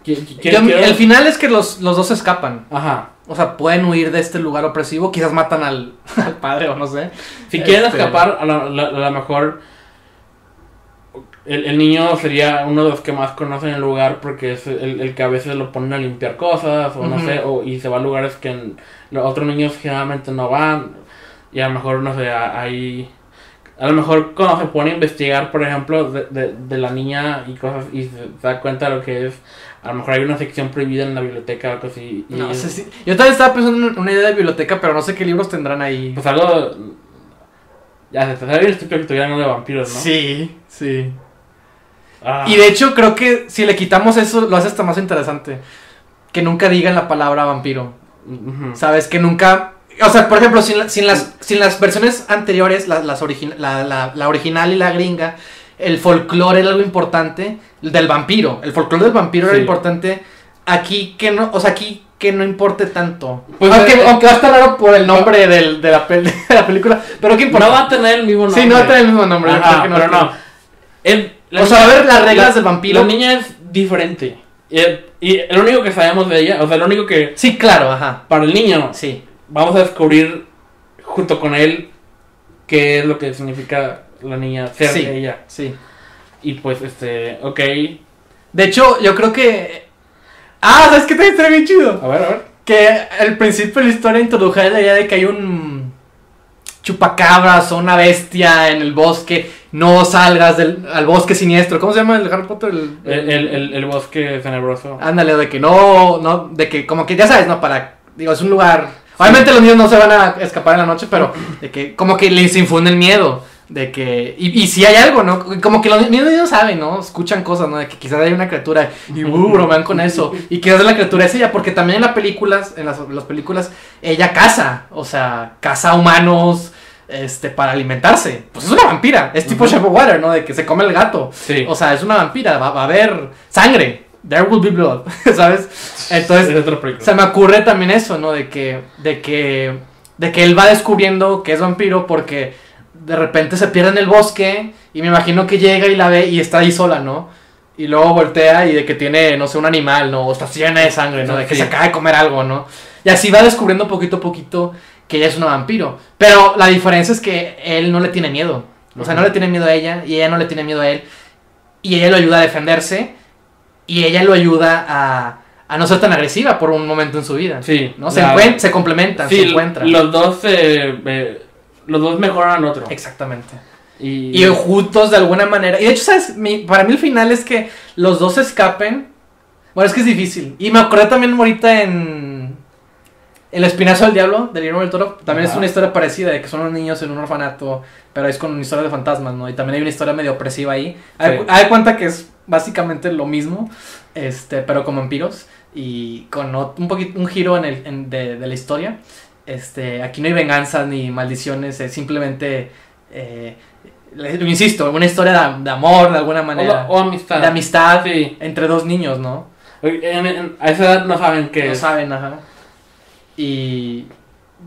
Yo- quiero- el final es que los, los dos escapan. Ajá. O sea, pueden huir de este lugar opresivo. Quizás matan al, al padre o no sé. Si quieren Este- escapar, a lo, mejor. El, el niño sería uno de los que más conocen el lugar porque es el, el que a veces lo ponen a limpiar cosas o no sé, o, y se va a lugares que en- los otros niños generalmente no van y a lo mejor, no sé, a- hay... A lo mejor cuando se pone a investigar, por ejemplo, de, de, de la niña y cosas y se da cuenta de lo que es, a lo mejor hay una sección prohibida en la biblioteca o algo así. Y No sé si- Yo también estaba pensando en una idea de biblioteca, pero no sé qué libros tendrán ahí. Pues algo... Ya se te sale bien estúpido que tuvieran uno de vampiros, ¿no? Sí, sí. Ah. Y de hecho, creo que si le quitamos eso, lo hace hasta más interesante. Que nunca digan la palabra vampiro. ¿Sabes? Que nunca. O sea, por ejemplo, sin, la- sin, las, sin las versiones anteriores, la- las origi- la, la- la original y la gringa, el folclore era algo importante del vampiro. El folclore del vampiro era Sí. importante. Aquí que no, o sea, aquí que no importe tanto. Pues, aunque, eh, aunque va a estar raro por el nombre del- de, la, pel- de la película, pero ¿qué importa? No va a tener el mismo nombre. Sí, no va a tener el mismo nombre. Ajá, pero no. El- O sea, niña- a ver las reglas la- del vampiro. La niña es diferente. Y, y lo único que sabemos de ella, o sea, lo único que Sí, claro, ajá. para el niño Sí. Vamos a descubrir junto con él qué es lo que significa la niña ser Sí. ella. Sí. Y pues, este, ok. De hecho, yo creo que. Ah, ¿sabes qué te estaría bien chido? A ver, a ver. Que al principio de la historia introdujera la idea de que hay un chupacabras o una bestia en el bosque. No salgas del, al bosque siniestro. ¿Cómo se llama el Harry Potter? El, El, el, el, el bosque tenebroso. Ándale, de que no, no, de que como que ya sabes, no, para, digo, es un lugar. Obviamente los niños no se van a escapar en la noche, pero de que como que les infunden miedo. De que, y, y si hay algo, ¿no? Como que los niños no saben, ¿no? Escuchan cosas, ¿no? De que quizás hay una criatura y uh, bromean con eso. Y quizás la criatura es ella, porque también en las películas, en las, las películas, ella caza, o sea, caza humanos, este, para alimentarse. Pues es una vampira, es tipo Ujú. Shape of Water, ¿no? De que se come el gato. Sí. O sea, es una vampira, va, va a haber sangre. There will be blood, ¿sabes? Entonces, se me ocurre también eso, ¿no? De que, de que, de que él va descubriendo que es vampiro porque de repente se pierde en el bosque y me imagino que llega y la ve y está ahí sola, ¿no? Y luego voltea y de que tiene, no sé, un animal, ¿no? O está llena de sangre, ¿no? De que Sí. se acaba de comer algo, ¿no? Y así va descubriendo poquito a poquito que ella es una vampiro. Pero la diferencia es que él no le tiene miedo. O sea, no le tiene miedo a ella y ella no le tiene miedo a él. Y ella lo ayuda a defenderse y ella lo ayuda a, a no ser tan agresiva por un momento en su vida. Sí. ¿no? Se, la- se complementan, Sí, se encuentran. los dos, eh, eh, los dos mejoran al otro. Exactamente. Y, Y juntos de alguna manera. Y de hecho, ¿sabes? Mi- para mí el final es que los dos escapen. Bueno, es que es difícil. Y me acordé también ahorita en. El Espinazo del Diablo, de Guillermo del Toro. También es una historia parecida, de que son unos niños en un orfanato, pero es con una historia de fantasmas, ¿no? Y también hay una historia medio opresiva ahí. Hay, Sí. hay cuenta que es básicamente lo mismo, este, pero con vampiros y con un poquito un giro en el, en- de, de la historia. Este, aquí no hay venganzas ni maldiciones, es simplemente, eh, insisto, una historia de, de amor de alguna manera, o amistad. de amistad Sí. entre dos niños, ¿no? En- en- a esa edad no saben qué No es. saben, ajá. Y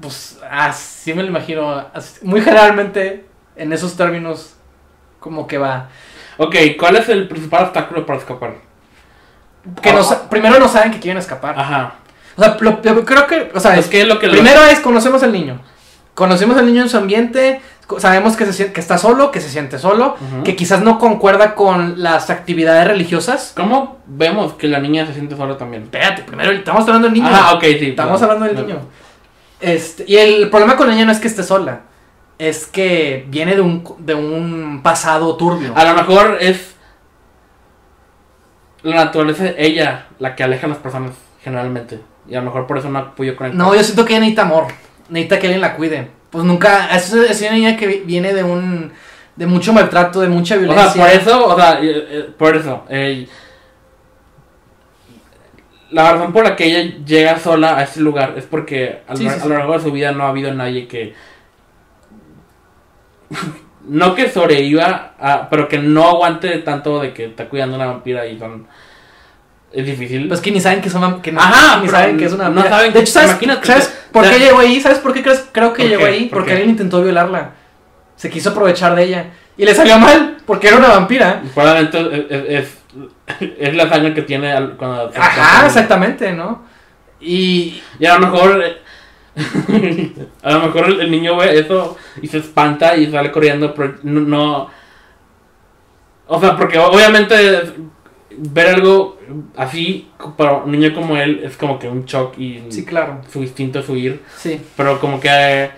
pues así me lo imagino, así- muy generalmente en esos términos como que va. Ok, ¿cuál es el principal obstáculo para escapar? Que no Ah. primero no saben que quieren escapar. Ajá. O sea, lo- yo creo que, o sea, Es que es lo que lo- primero es conocemos al niño. Conocemos al niño en su ambiente, sabemos que, se, sien- que está solo, que se siente solo, que quizás no concuerda con las actividades religiosas. ¿Cómo vemos que la niña se siente sola también? Espérate, primero estamos hablando del niño. Ah, ok, sí. Estamos hablando del niño. Este, y el problema con la niña no es que esté sola, es que viene de un, de un pasado turbio. A lo mejor es la naturaleza ella la que aleja a las personas generalmente. Y a lo mejor por eso no pudo conectar. No, yo siento que ella necesita amor, necesita que alguien la cuide. Pues nunca, es, es una niña que vi- viene de un, de mucho maltrato, de mucha O violencia. sea, por eso, o sea, eh, eh, por eso. eh, la razón por la que ella llega sola a ese lugar es porque a lo, Sí, sí, a sí. lo largo de su vida no ha habido nadie que. no que sobreviva, a- pero que no aguante tanto de que está cuidando una vampira y son. Es difícil. Pues que ni saben que es una que no, Ajá, ni saben que es una no saben De hecho, ¿sabes, imagínate ¿sabes que- por qué llegó ahí? ¿Sabes por qué crees, creo que ¿Por llegó qué? ahí? ¿Por Porque qué? alguien intentó violarla. Se quiso aprovechar de ella. Y le salió mal, porque era una vampira. Probablemente es, es, es la sangre que tiene cuando. Ajá, exactamente, ¿no? Y Y a lo mejor. a lo mejor el, el niño ve eso y se espanta y sale corriendo, pero no. no- o sea, porque obviamente ver algo así para un niño como él es como que un shock y sí, claro. su instinto es huir. Sí. Pero como que. eh,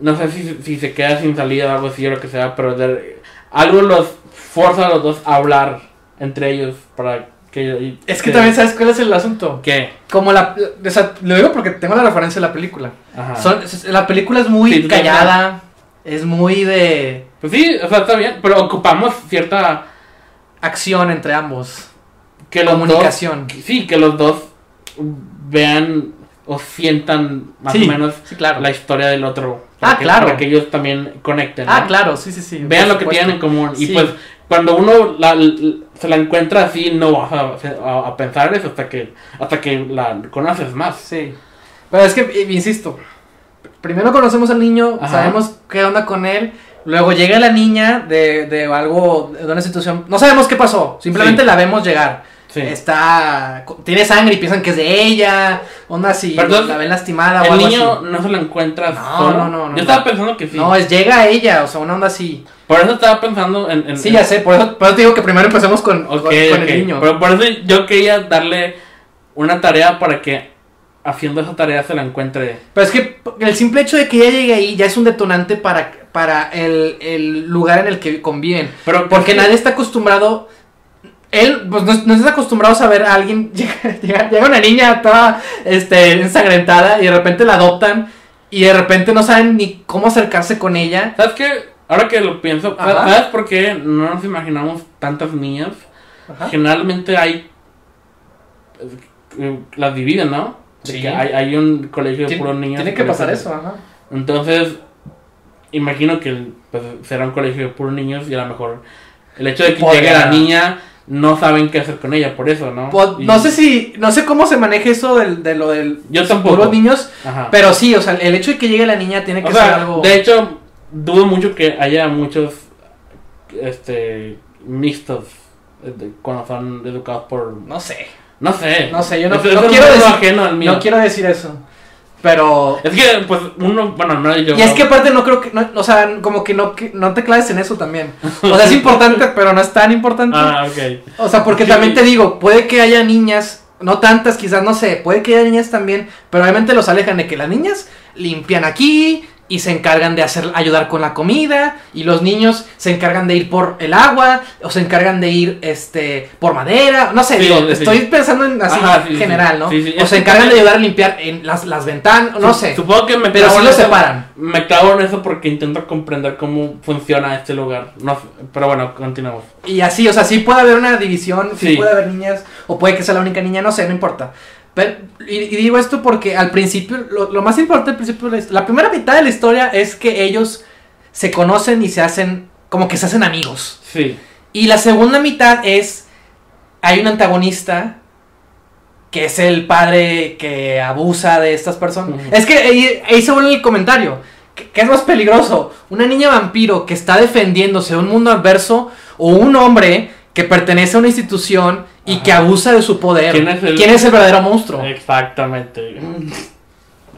no sé si, si se queda sin salida o algo así o lo que sea, pero de- algo los forza a los dos a hablar entre ellos para que. Es que también sabes cuál es el asunto. ¿Qué? Como la, o sea, lo digo porque tengo la referencia de la película. Ajá. Son- la película es muy Sí, callada, es muy de Pues sí, o sea, está bien, pero ocupamos cierta. Acción entre ambos, Que los comunicación. dos. Sí, que los dos vean o sientan más Sí, o menos sí, claro. la historia del otro. Ah, que- claro. Para que ellos también conecten. Ah, claro, sí, sí, sí. Vean lo que tienen en común. Y pues, cuando uno la- se la encuentra así, no vas a, a- a pensar eso hasta que, hasta que la conoces más. Sí. Pero es que, insisto, primero conocemos al niño, Ajá. sabemos qué onda con él, luego llega la niña de, de algo, de una situación, no sabemos qué pasó, simplemente Sí. la vemos llegar. Sí. Está, tiene sangre y piensan que es de ella, onda así, la ven lastimada o El algo niño así. no se la encuentra No, solo. no, no, no, Yo estaba no. pensando que sí. No, es llega a ella, o sea, una onda así. Por eso estaba pensando en. en- Sí, en- ya sé, por eso, por eso te digo que primero empecemos con, Ok, con, el niño. Pero por eso yo quería darle una tarea para que haciendo esa tarea se la encuentre. Pero es que el simple hecho de que ella llegue ahí ya es un detonante para, para el, el lugar en el que conviven. Pero Porque es que- nadie está acostumbrado. Él, pues no, no está acostumbrado a saber a alguien. Llega, llega- llega una niña toda este, ensangrentada y de repente la adoptan. Y de repente no saben ni cómo acercarse con ella. ¿Sabes qué? Ahora que lo pienso, Ajá. ¿sabes por qué no nos imaginamos tantas niñas? Generalmente hay. eh, Las dividen, ¿no? Sí. que hay, hay un colegio de puros niños. Tiene que pasar eso, ajá. Entonces, imagino que pues, será un colegio de puros niños y a lo mejor el hecho de que Podría. llegue la niña no saben qué hacer con ella, por eso, ¿no? Pues, no sé si. No sé cómo se maneja eso del, de lo del. Yo tampoco. puros niños. Ajá. Pero sí, o sea, el hecho de que llegue la niña tiene que O ser sea, algo. de hecho, dudo mucho que haya muchos este mixtos eh, de- cuando son educados por No sé. No sé. No sé, yo no- es quiero decir- ajeno al mío. No quiero decir eso. Pero. Es que pues uno, bueno, no yo. Y es que aparte no creo que, no, o sea, como que no, que no te claves en eso también. O sea, es importante, pero no es tan importante. Ah, ok. O sea, porque Sí. también te digo, puede que haya niñas, no tantas quizás, no sé, puede que haya niñas también, pero obviamente los alejan de que las niñas limpian aquí y se encargan de hacer, ayudar con la comida, y los niños se encargan de ir por el agua, o se encargan de ir, este, por madera, no sé, Sí, digo, sí. estoy pensando en así, Ajá, general, ¿no? O se encargan de ayudar a limpiar en las, las ventanas, no sé. Supongo que me Pero sí eso- separan. Me clavo en eso porque intento comprender cómo funciona este lugar. No, pero bueno, continuamos. Y así, o sea, sí puede haber una división, Sí. puede haber niñas, o puede que sea la única niña, no sé, no importa. Pero, y, y digo esto porque al principio, lo, lo más importante al principio, de la, la primera mitad de la historia es que ellos se conocen y se hacen, como que se hacen amigos. Sí. Y la segunda mitad es, hay un antagonista que es el padre que abusa de estas personas. Es que ahí, ahí se vuelve el comentario. ¿Qué, qué es más peligroso? ¿Una niña vampiro que está defendiéndose de un mundo adverso o un hombre que pertenece a una institución y Ajá. que abusa de su poder? ¿Quién es el- verdadero monstruo? Exactamente.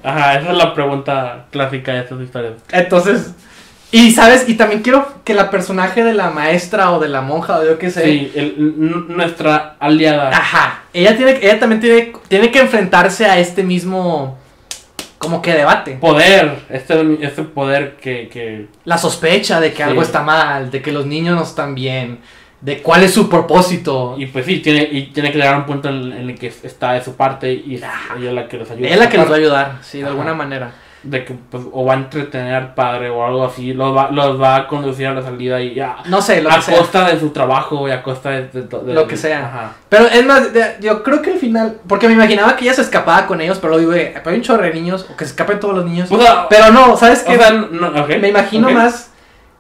Ajá, esa es la pregunta clásica de estas historias. Entonces, y sabes, y también quiero que la personaje de la maestra o de la monja o yo qué sé. Sí, el- nuestra aliada. Ajá. Ella tiene, ella también tiene, tiene que enfrentarse a este mismo como que debate. Poder, este, este poder que, que La sospecha de que Sí. algo está mal, de que los niños no están bien, de cuál es su propósito. Y pues sí, tiene, y tiene que llegar a un punto en, en el que está de su parte y es Ajá. ella la que los ayuda. Ella es la que los va a ayudar, sí, de Ajá. alguna manera. De que pues, o va a entretener al padre o algo así, los va, los va a conducir a la salida y ya. No sé, lo a que sea. costa de su trabajo y a costa de, de to- de- Lo que sea. Ajá. Pero es más, yo creo que al final, porque me imaginaba que ella se escapaba con ellos, pero lo digo, eh, pero hay un chorro de niños, o que se escapen todos los niños. O sea, Pero no, ¿sabes qué? o sea, no, ok, me imagino más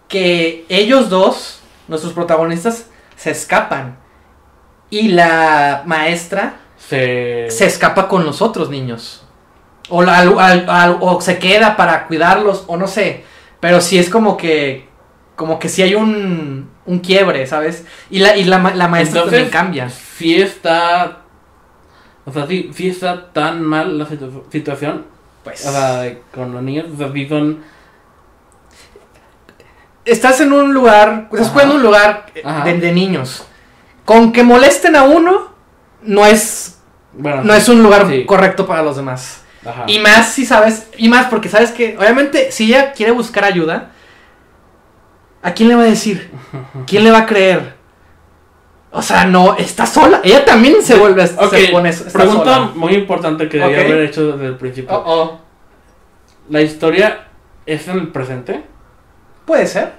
que ellos dos, nuestros protagonistas, se escapan. Y la maestra Se... se escapa con los otros niños. O, la- al- al- o se queda para cuidarlos, o no sé. Pero sí es como que. Como que sí hay un, un quiebre, ¿sabes? Y la, y la, la maestra Entonces, también cambia. Sí está... O sea, sí, sí está tan mal la situ- situación. Pues. O sea, con los niños. O sea, sí son... estás en un lugar, estás jugando en un lugar eh, de, de niños. Con que molesten a uno, no es, Bueno, no es un lugar sí. correcto para los demás. Ajá. Y más si sabes, y más porque sabes que, obviamente, si ella quiere buscar ayuda, ¿a quién le va a decir? ¿Quién le va a creer? O sea, no, está sola. Ella también se vuelve, Ok, se pone, está pregunta sola. muy importante que debía Ok. haber hecho desde el principio. Oh, oh. ¿La historia es en el presente? Puede ser.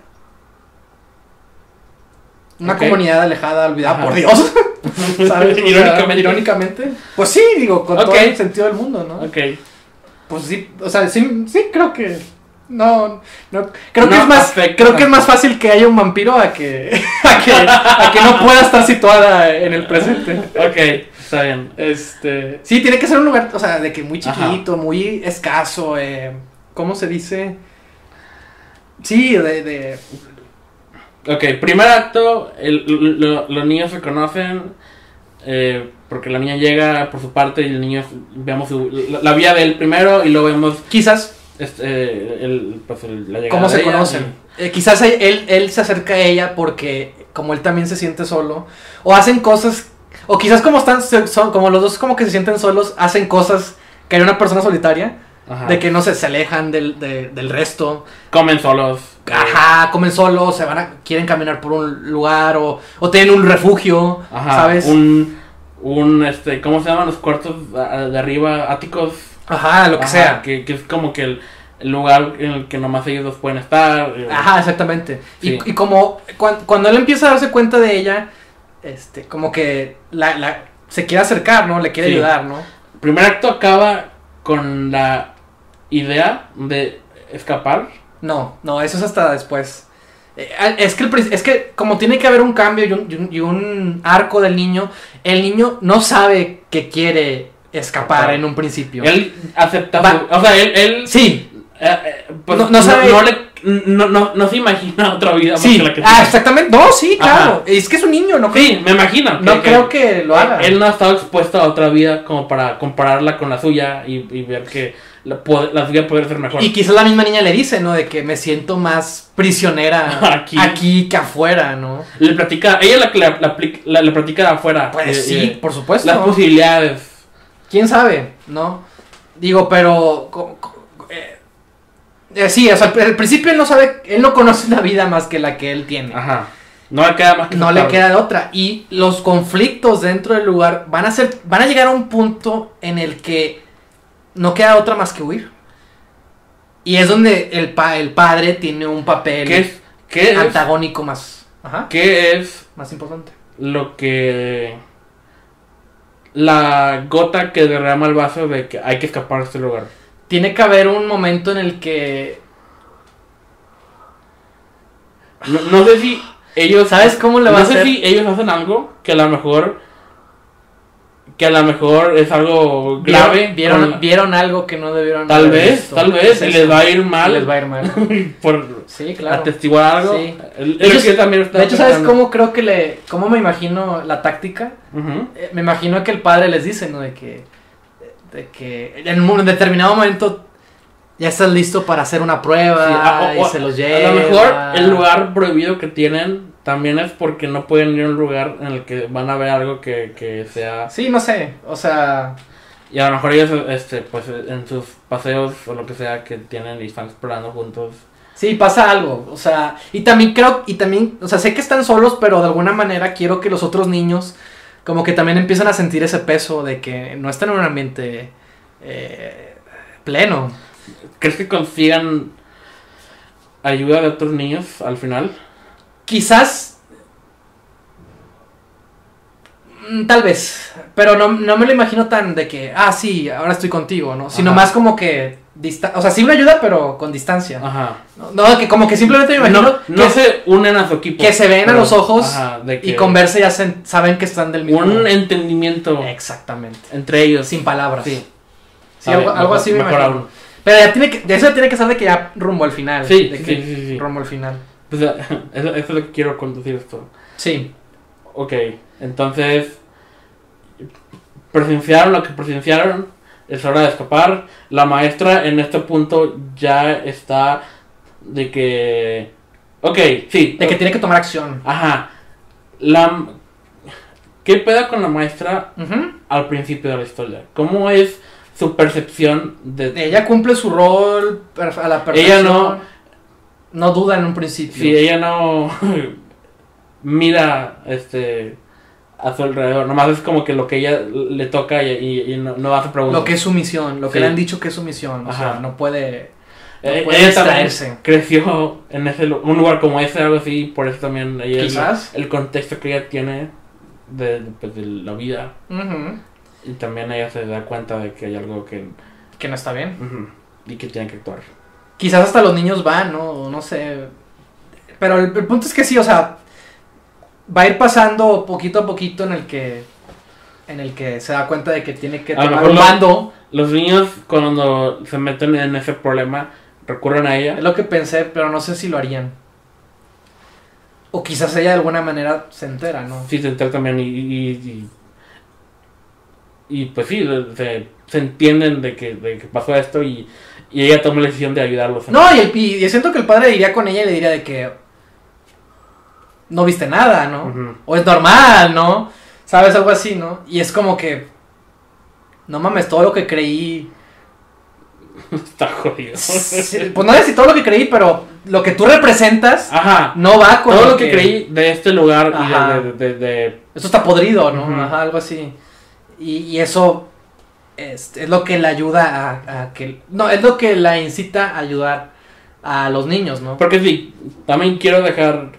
Una comunidad alejada, olvidada Ajá. por Dios. ¿Sabes? Irónicamente. irónicamente. Pues sí, digo, con todo el sentido del mundo, ¿no? Ok. Pues sí, o sea, sí, sí creo que. No, no. Creo que es más. Creo que es más fácil que haya un vampiro a que. a que, a que no pueda estar situada en el presente. Ok, está bien. Este. Sí, tiene que ser un lugar, o sea, de que muy Ajá. chiquito, muy escaso, eh, ¿cómo se dice? Sí, de, de Ok, primer acto, el- lo- los niños se conocen eh, porque la niña llega por su parte y el niño, vemos su- la, la vida de él primero y luego vemos quizás este, eh, el, pues, el- la llegada cómo se conocen. Eh, quizás él, él se acerca a ella porque como él también se siente solo o hacen cosas o quizás como están son como los dos como que se sienten solos hacen cosas que haría una persona solitaria ajá. de que no sé, se alejan del, de- del resto comen solos. ajá comen solos se van a quieren caminar por un lugar o, o tienen un refugio Ajá, sabes Un, un, este, ¿cómo se llaman los cuartos de arriba? Áticos. ajá lo que Ajá, sea Que, que es como que el, el lugar en el que nomás ellos dos pueden estar. eh, Ajá, exactamente. Sí. Y, y como cuan- cuando él empieza a darse cuenta de ella, este, como que la, la- se quiere acercar, ¿no? Le quiere Sí. ayudar, ¿no? Primer acto acaba con la idea de escapar. No, no, eso es hasta después. Eh, Es que, el es que como tiene que haber un cambio y un, y un- arco del niño, el niño no sabe que quiere escapar en un principio. Él acepta Va- O sea, él... él sí, eh, eh, pues, No- no sabe- No, le- no, no, no se imagina otra vida más sí, que la que ah, exactamente. No, sí, claro. Ajá. Es que es un niño, no creo, Sí, me imagino. no creo que lo haga. Él no ha estado expuesto a otra vida como para compararla con la suya y, y ver que la, pod- la suya puede ser mejor. Y quizás la misma niña le dice, ¿no? De que me siento más prisionera Aquí. aquí, que afuera, ¿no? Le platica, ella la la la- le platica de afuera. Pues eh, sí, eh, por supuesto. las posibilidades. ¿Quién sabe? ¿No? Digo, pero... eh, sí, o sea, al principio él no sabe, él no conoce una vida más que la que él tiene. Ajá. No le queda más que No le queda de otra. Y los conflictos dentro del lugar van a ser, van a llegar a un punto en el que no queda otra más que huir. Y es donde el, pa- el padre tiene un papel ¿Qué es, qué es, antagónico más, ajá, qué es más importante. lo que. La gota que derrama el vaso de que hay que escapar de este lugar? Tiene que haber un momento en el que No, no sé si ellos. ¿Sabes cómo le va no a sé hacer? si ellos hacen algo que a lo mejor. Que a lo mejor es algo grave. ¿Vieron, con- vieron, algo que no debieron Tal haber vez, visto. tal vez, y les va a ir mal. Les va a ir mal. por Sí, claro. atestiguar algo. Sí. El- De hecho, que también está De hecho, ¿sabes cómo creo que le... ¿Cómo me imagino la táctica? Eh, me imagino que el padre les dice, ¿no? De que... De que en un determinado momento ya estás listo para hacer una prueba Sí, a- o- y se los lleva. A lo mejor el lugar prohibido que tienen también es porque no pueden ir a un lugar en el que van a ver algo que, que sea... Sí, no sé, o sea, Y a lo mejor ellos, este, pues en sus paseos o lo que sea que tienen y están explorando juntos. sí pasa algo, o sea, y también creo y también, o sea, sé que están solos, pero de alguna manera quiero que los otros niños como que también empiezan a sentir ese peso de que no están en un ambiente eh, pleno. ¿Crees que consigan ayuda de otros niños al final? Quizás. mm, Tal vez. Pero no, no me lo imagino tan de que, ah, sí, ahora estoy contigo, ¿no? Sino Ajá. más como que. dista- o sea, sí una ayuda, pero con distancia. Ajá. No, que como que simplemente me imagino No, no que, se unen a su equipo. que se ven a los ojos ajá, de y que conversa y hacen, saben que están del mismo. Un entendimiento Exactamente. entre ellos. Sin palabras. Sí. Sí, A ver, algo, algo mejor- así me mejor imagino. aún. Pero ya tiene que, de eso tiene que ser de que ya rumbo al final. Sí, de que sí, sí, sí. Rumbo al final. Pues, eso, es lo que quiero conducir esto. Sí. Ok, entonces presenciaron lo que presenciaron, es hora de escapar. La maestra en este punto ya está de que... Ok, sí. De que tiene que tomar acción. Ajá. La... ¿Qué pedo con la maestra al principio de la historia? ¿Cómo es su percepción de... Ella cumple su rol a la perfección. Ella no- No duda en un principio. Si ella no mira este a su alrededor, nomás es como que lo que ella le toca y, y- y no, no hace preguntas. Lo que es su misión, lo que le han dicho que es su misión. O Ajá. sea, no puede. no Eh, puede ella distraerse. creció en ese un lugar como ese, algo así, por eso también ella Quizás. el, el contexto que ella tiene de, pues, de la vida y también ella se da cuenta de que hay algo que Que no está bien. y que tiene que actuar. Quizás hasta los niños van, ¿no? No sé. Pero el, el punto es que sí, o sea. Va a ir pasando poquito a poquito en el que. En el que se da cuenta de que tiene que A tomar un bando. Los niños cuando se meten en ese problema recurren a ella. Es lo que pensé, pero no sé si lo harían. O quizás ella de alguna manera se entera, ¿no? Sí, se entera también y, y, y, y, pues sí, se, se entienden de que, de que pasó esto y, y ella toma la decisión de ayudarlos. en- No, y, el, y siento que el padre iría con ella y le diría de que no viste nada, ¿no? O es normal, ¿no? ¿Sabes? Algo así, ¿no? Y es como que, no mames, todo lo que creí... Está jodido. Sí, pues no sé si todo lo que creí, pero lo que tú representas Ajá. no va con Todo lo que creí de este lugar y de, de, de- de- Eso está podrido, ¿no? Ajá, algo así. Y, y eso es, es lo que le ayuda a, a que... No, es lo que la incita a ayudar a los niños, ¿no? Porque sí, también quiero dejar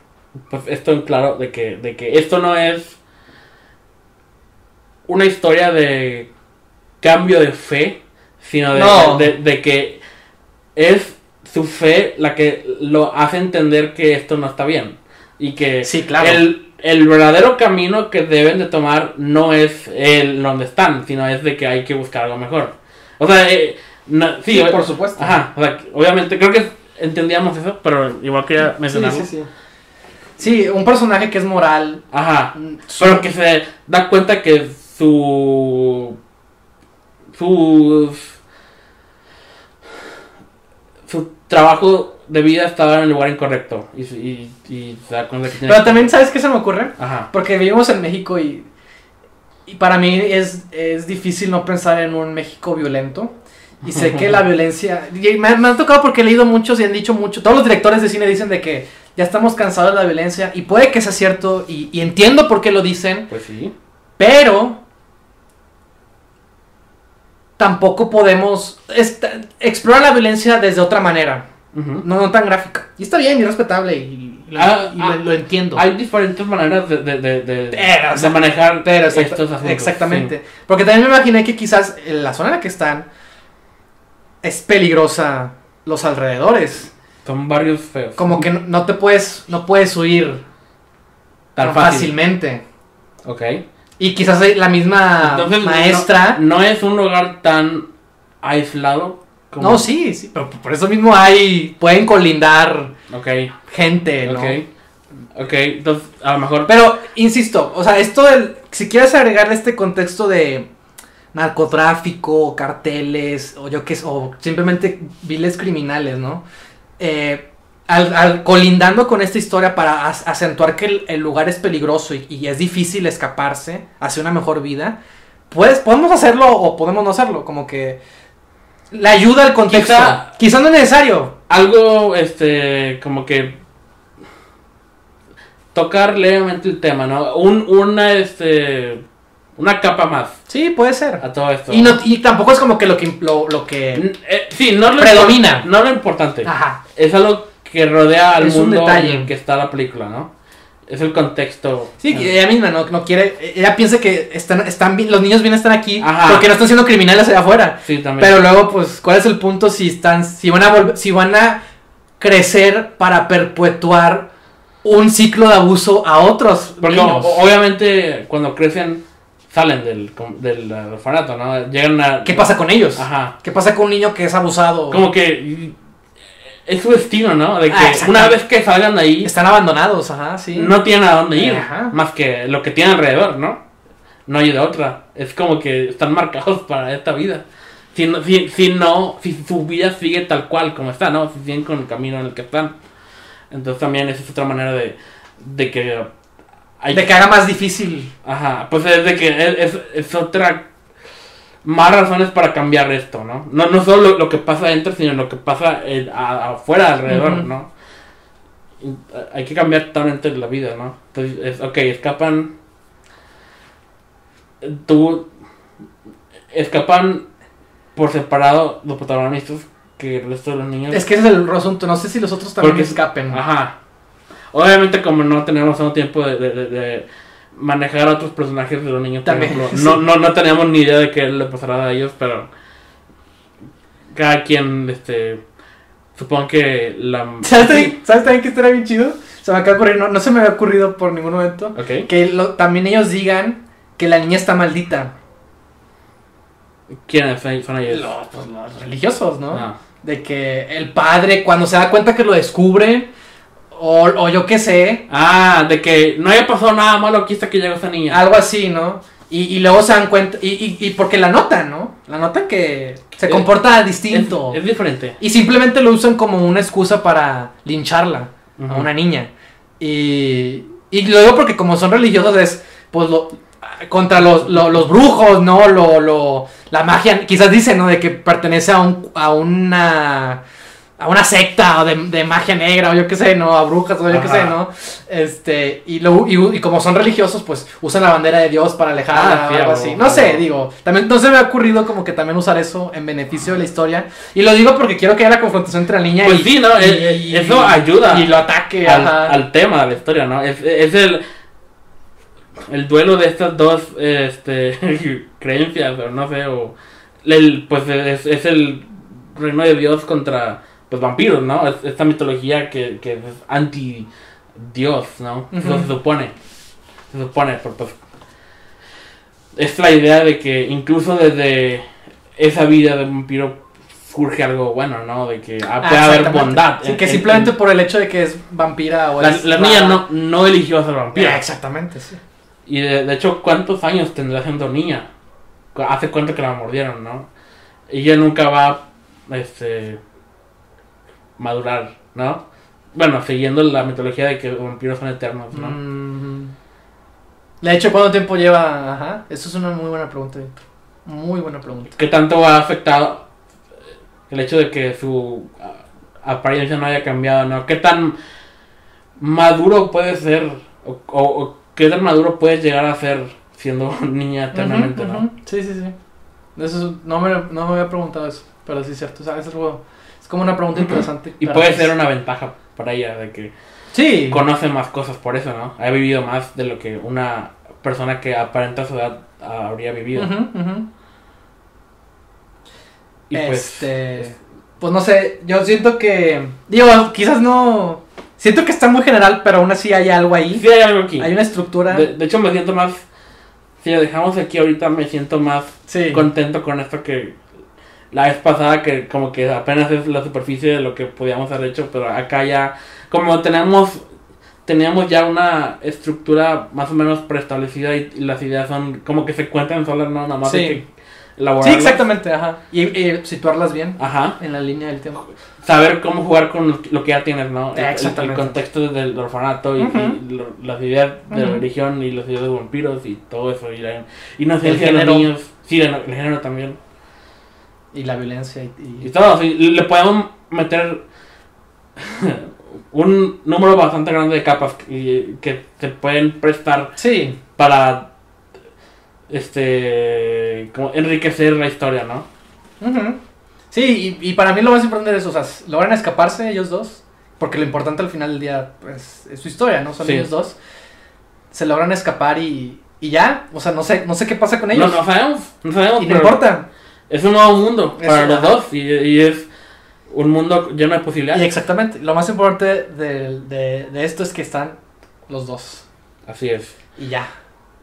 pues, esto en claro de que, de que esto no es una historia de cambio de fe, sino de, No. de- de que es su fe la que lo hace entender que esto no está bien. Y que Sí, claro. el, el verdadero camino que deben de tomar no es el donde están, sino es de que hay que buscar algo mejor. O sea, eh, no- sí, Sí, o- por supuesto. Ajá, o sea, obviamente creo que entendíamos eso, pero igual quería Sí, mencionarlo. sí, sí. Sí, un personaje que es moral. Ajá, mm, su- pero que se da cuenta que su sus su trabajo de vida estaba en el lugar incorrecto y, y, y se da cuenta que tiene Pero también, ¿sabes qué se me ocurre? Ajá, Porque vivimos en México y, y para mí es, es difícil no pensar en un México violento. Y sé que la violencia... me, me han tocado porque he leído muchos y han dicho mucho. Todos los directores de cine dicen de que ya estamos cansados de la violencia. Y puede que sea cierto y, y entiendo por qué lo dicen. pues sí. Pero tampoco podemos explorar la violencia desde otra manera. No, no tan gráfica. Y está bien y respetable y, Ah, y ah, lo, lo entiendo. Hay diferentes maneras de, de, de, de- Pero, o de sea, manejar Pero exacta- estos asuntos. exactamente. Porque también me imaginé que quizás en la zona en la que están es peligrosa los alrededores. Son barrios feos. Como que no, no te puedes, no puedes huir Tan tan fácil. fácilmente. Ok. Y quizás la misma Entonces, maestra. No, no es un lugar tan aislado como. No, sí, sí, pero por eso mismo hay, pueden colindar Ok, gente, ¿no? ok. Ok, entonces a lo mejor. Pero, insisto, o sea, esto del, si quieres agregarle este contexto de narcotráfico, carteles, o yo qué sé, o simplemente viles criminales, ¿no? Eh, al, al- colindando con esta historia para ac- acentuar que el, el lugar es peligroso y, y es difícil escaparse hacia una mejor vida, pues podemos hacerlo o podemos no hacerlo, como que la ayuda al contexto. Quizá- Quizá no es necesario. Algo, este, como que tocar levemente el tema, ¿no? Un, una, este, una capa más Sí, puede ser. a todo esto. Y, no, y tampoco es como que lo que, lo, lo que... N- eh, sí, no lo Predomina. No lo importante. Ajá. Es algo que rodea al Es un mundo detalle. en que está la película, ¿no? Es el contexto. Sí, que ella misma no, no quiere, ella piensa que están, están los niños bien están aquí Ajá. porque no están siendo criminales allá afuera. Sí, también. Pero luego, pues, ¿cuál es el punto si están, si van a si van a crecer para perpetuar un ciclo de abuso a otros Porque niños? obviamente cuando crecen salen del, del orfanato, ¿no? Llegan a... ¿Qué pasa con ellos? Ajá. ¿Qué pasa con un niño que es abusado? Como que es su destino, ¿no? De que Ah, una vez que salgan de ahí, Están abandonados, ajá, sí. no tienen a dónde ir, Ajá. más que lo que tienen alrededor, ¿no? No hay de otra. Es como que están marcados para esta vida. Si no, si, si no, si su vida sigue tal cual como está, ¿no? Si siguen con el camino en el que están. Entonces también esa es otra manera de, de que hay De que haga más difícil. Ajá, pues es de que es, es, es otra más razones para cambiar esto, ¿no? No, no solo lo, lo que pasa adentro, sino lo que pasa eh, a- afuera, alrededor. ¿no? Eh, Hay que cambiar totalmente la vida, ¿no? Entonces, es, ok, escapan. Tú. Escapan por separado los protagonistas que el resto de los niños. Es que ese es el asunto. No sé si los otros también Porque- escapen. Ajá. Obviamente como no tenemos tanto tiempo de, de- de- de manejar a otros personajes de los niños, por ejemplo, no, no, no teníamos ni idea de qué le pasará a ellos, pero cada quien, este, supongo que la... ¿Sabes, también- ¿Sabes también que estaría bien chido? Se me acaba de ocurrir, no, no se me había ocurrido por ningún momento. Que lo- también ellos digan que la niña está maldita. ¿Quiénes son ellos? Los, pues, los religiosos, ¿no? Ah. De que el padre, cuando se da cuenta que lo descubre, o, o yo qué sé, Ah, de que no haya pasado nada malo aquí hasta que llegó esa niña. algo así, ¿no? Y, y luego se dan cuenta, y, y, y porque la notan, ¿no? La notan que se Es- comporta distinto. es diferente. Y simplemente lo usan como una excusa para lincharla a una niña. Y, y lo digo porque como son religiosos es, pues, lo, contra los, lo- los brujos, ¿no? Lo, lo, la magia, quizás dicen, ¿no? De que pertenece a, un, a una... A una secta o de, de magia negra o yo qué sé, ¿no? A brujas o yo qué sé, ¿no? Este, y, lo, y, y como son religiosos, pues usan la bandera de Dios para alejarla Ah, o algo así. No sé, digo, también no se me ha ocurrido como que también usar eso en beneficio de la historia. Y lo digo porque quiero que haya la confrontación entre la niña Pues y, sí, ¿no? y- Eh, y- eso ayuda Y lo ataque al, al tema de la historia, ¿no? Es, es el el duelo de estas dos este creencias o no sé o el, pues es, es el reino de Dios contra pues vampiros, ¿no? Es, esta mitología que, que es anti Dios, ¿no? Eso se supone. Se supone, pero pues es la idea de que incluso desde esa vida de vampiro surge algo bueno, ¿no? De que ah, puede haber bondad. Sí, en- que en- simplemente por el hecho de que es vampira o la, es la niña no, no eligió ser vampira. Ah, exactamente, sí. Y de, de hecho, ¿cuántos años tendrá siendo niña? Hace cuánto que la mordieron, ¿no? Ella nunca va este madurar, ¿no? Bueno, siguiendo la mitología de que los vampiros son eternos, ¿no? Mm. De hecho, ¿cuánto tiempo lleva? Ajá. Eso es una muy buena pregunta, Víctor. Muy buena pregunta. ¿Qué tanto ha afectado el hecho de que su ah, apariencia no haya cambiado, ¿no? ¿Qué tan maduro puede ser o, o- o qué tan maduro puedes llegar a ser siendo niña eternamente, Ujú, ¿no? ujú. Sí, sí, sí. Eso es- no, me, no me había preguntado eso, pero sí es cierto. O sea, es, algo- como una pregunta interesante. Y puede pues- ser una ventaja para ella de que Sí. conoce más cosas por eso, ¿no? Ha vivido más de lo que una persona que aparenta su edad habría vivido. Ujú, ujú. Y pues, este. Pues no sé, yo siento que. Digo, quizás no. Siento que está muy general, pero aún así hay algo ahí. sí hay algo aquí. Hay una estructura. De, de hecho, me siento más. Si lo dejamos aquí ahorita, me siento más sí. contento con esto que la vez pasada, que como que apenas es la superficie de lo que podíamos haber hecho, pero acá ya, como tenemos. Teníamos ya una estructura más o menos preestablecida y, y las ideas son como que se cuentan solas, ¿no? Nada más Sí. que elaborarlas. Sí, exactamente, ajá. Y, y situarlas bien Ajá. en la línea del tiempo. Saber cómo jugar con lo que ya tienes, ¿no? El- el- Exactamente. El, contexto del orfanato y, y lo- las ideas de la Ujú. religión y las ideas de vampiros y todo eso. Y la inocencia El de los género. niños. Sí, el, el género también. Y la violencia y... y- Y todo, sí, le podemos meter un número bastante grande de capas que, que se pueden prestar Sí, para este como enriquecer la historia, ¿no? Sí, y, y para mí lo más importante es eso, o sea, logran escaparse ellos dos, porque lo importante al final del día pues, es su historia, ¿no? Son Sí. ellos dos. Se logran escapar y, y ya, o sea, no sé, no sé qué pasa con No, ellos. no sabemos, no sabemos, y no pero importa. Es un nuevo mundo Es para los dos y, y es un mundo lleno de Y posibilidades. exactamente, lo más importante de, de, de esto es que están los dos. Así es. Y ya.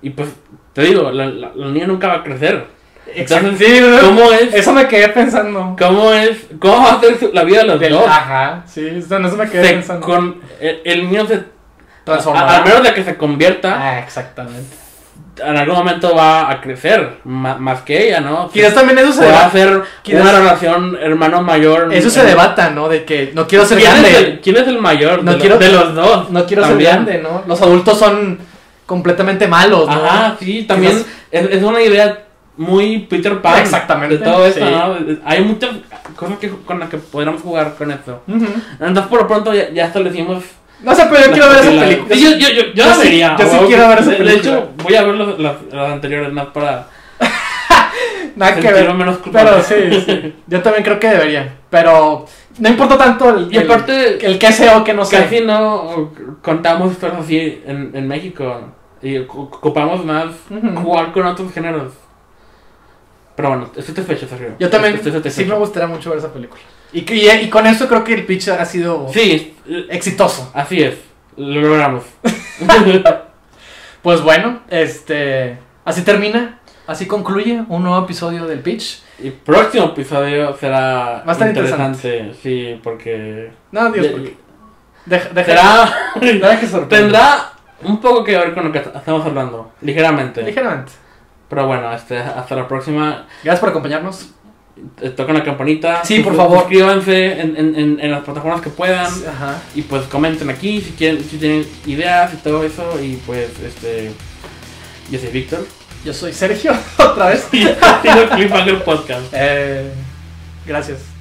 Y pues, te digo, la, la, la niña nunca va a crecer. Entonces, Sí. ¿Cómo es? Eso me quedé pensando. ¿Cómo es? ¿Cómo va a ser la vida de los Del- dos? ajá, sí, eso, eso me quedé Se- pensando. con el, el niño se Transformará. a- al menos de que se convierta Ah, exactamente. En algún momento va a crecer más que ella no Quizás también eso se va a debata. quizás- una relación hermano mayor Eso se en- debata, ¿no? De que no quiero ser ¿Quién es, grande. el, quién es el mayor No de, lo- quiero- de los dos No quiero También. ser grande, ¿no? Los adultos son completamente malos, ¿no? ajá sí también Quizás- es, es una idea muy Peter Pan Exactamente, de todo sí. no hay muchas cosas que, con las que podríamos jugar con esto entonces por lo pronto ya, ya establecimos No sé, pero yo quiero ver esa la- película. Yo, yo, yo, yo la sí- vería. yo sí quiero ver esa De- De película. hecho, voy a ver las, las anteriores, más para Nada que ver. menos culpable. Pero sí, sí. Yo también creo que debería. Pero no importa tanto el, Y aparte, el, que sea o que no sea. casi no contamos historias así en, en México. Y ocu- ocupamos más jugar con otros géneros. Pero bueno, estoy satisfecho, Sergio. Yo también Estoy sí me gustaría mucho ver esa película. Y, y, y con eso creo que el pitch ha sido Sí, exitoso. así es. Lo logramos. Pues bueno, este así termina, así concluye un nuevo episodio del pitch. y próximo episodio será Va a estar interesante. Sí, porque. No, Dios, de- ¿por qué? Deja, deja, será. que. Tendrá un poco que ver con lo que estamos hablando, ligeramente. Ligeramente. Pero bueno, este, hasta la próxima. Gracias por acompañarnos. Eh, Toquen la campanita. Sí, por favor. Suscríbanse en, en, en, en las plataformas que puedan. Ajá. Y pues comenten aquí si quieren, si tienen ideas y todo eso. Y pues, este. Yo soy Víctor. Yo soy Sergio, otra vez. Y Cliffhanger Podcast. Eh, gracias.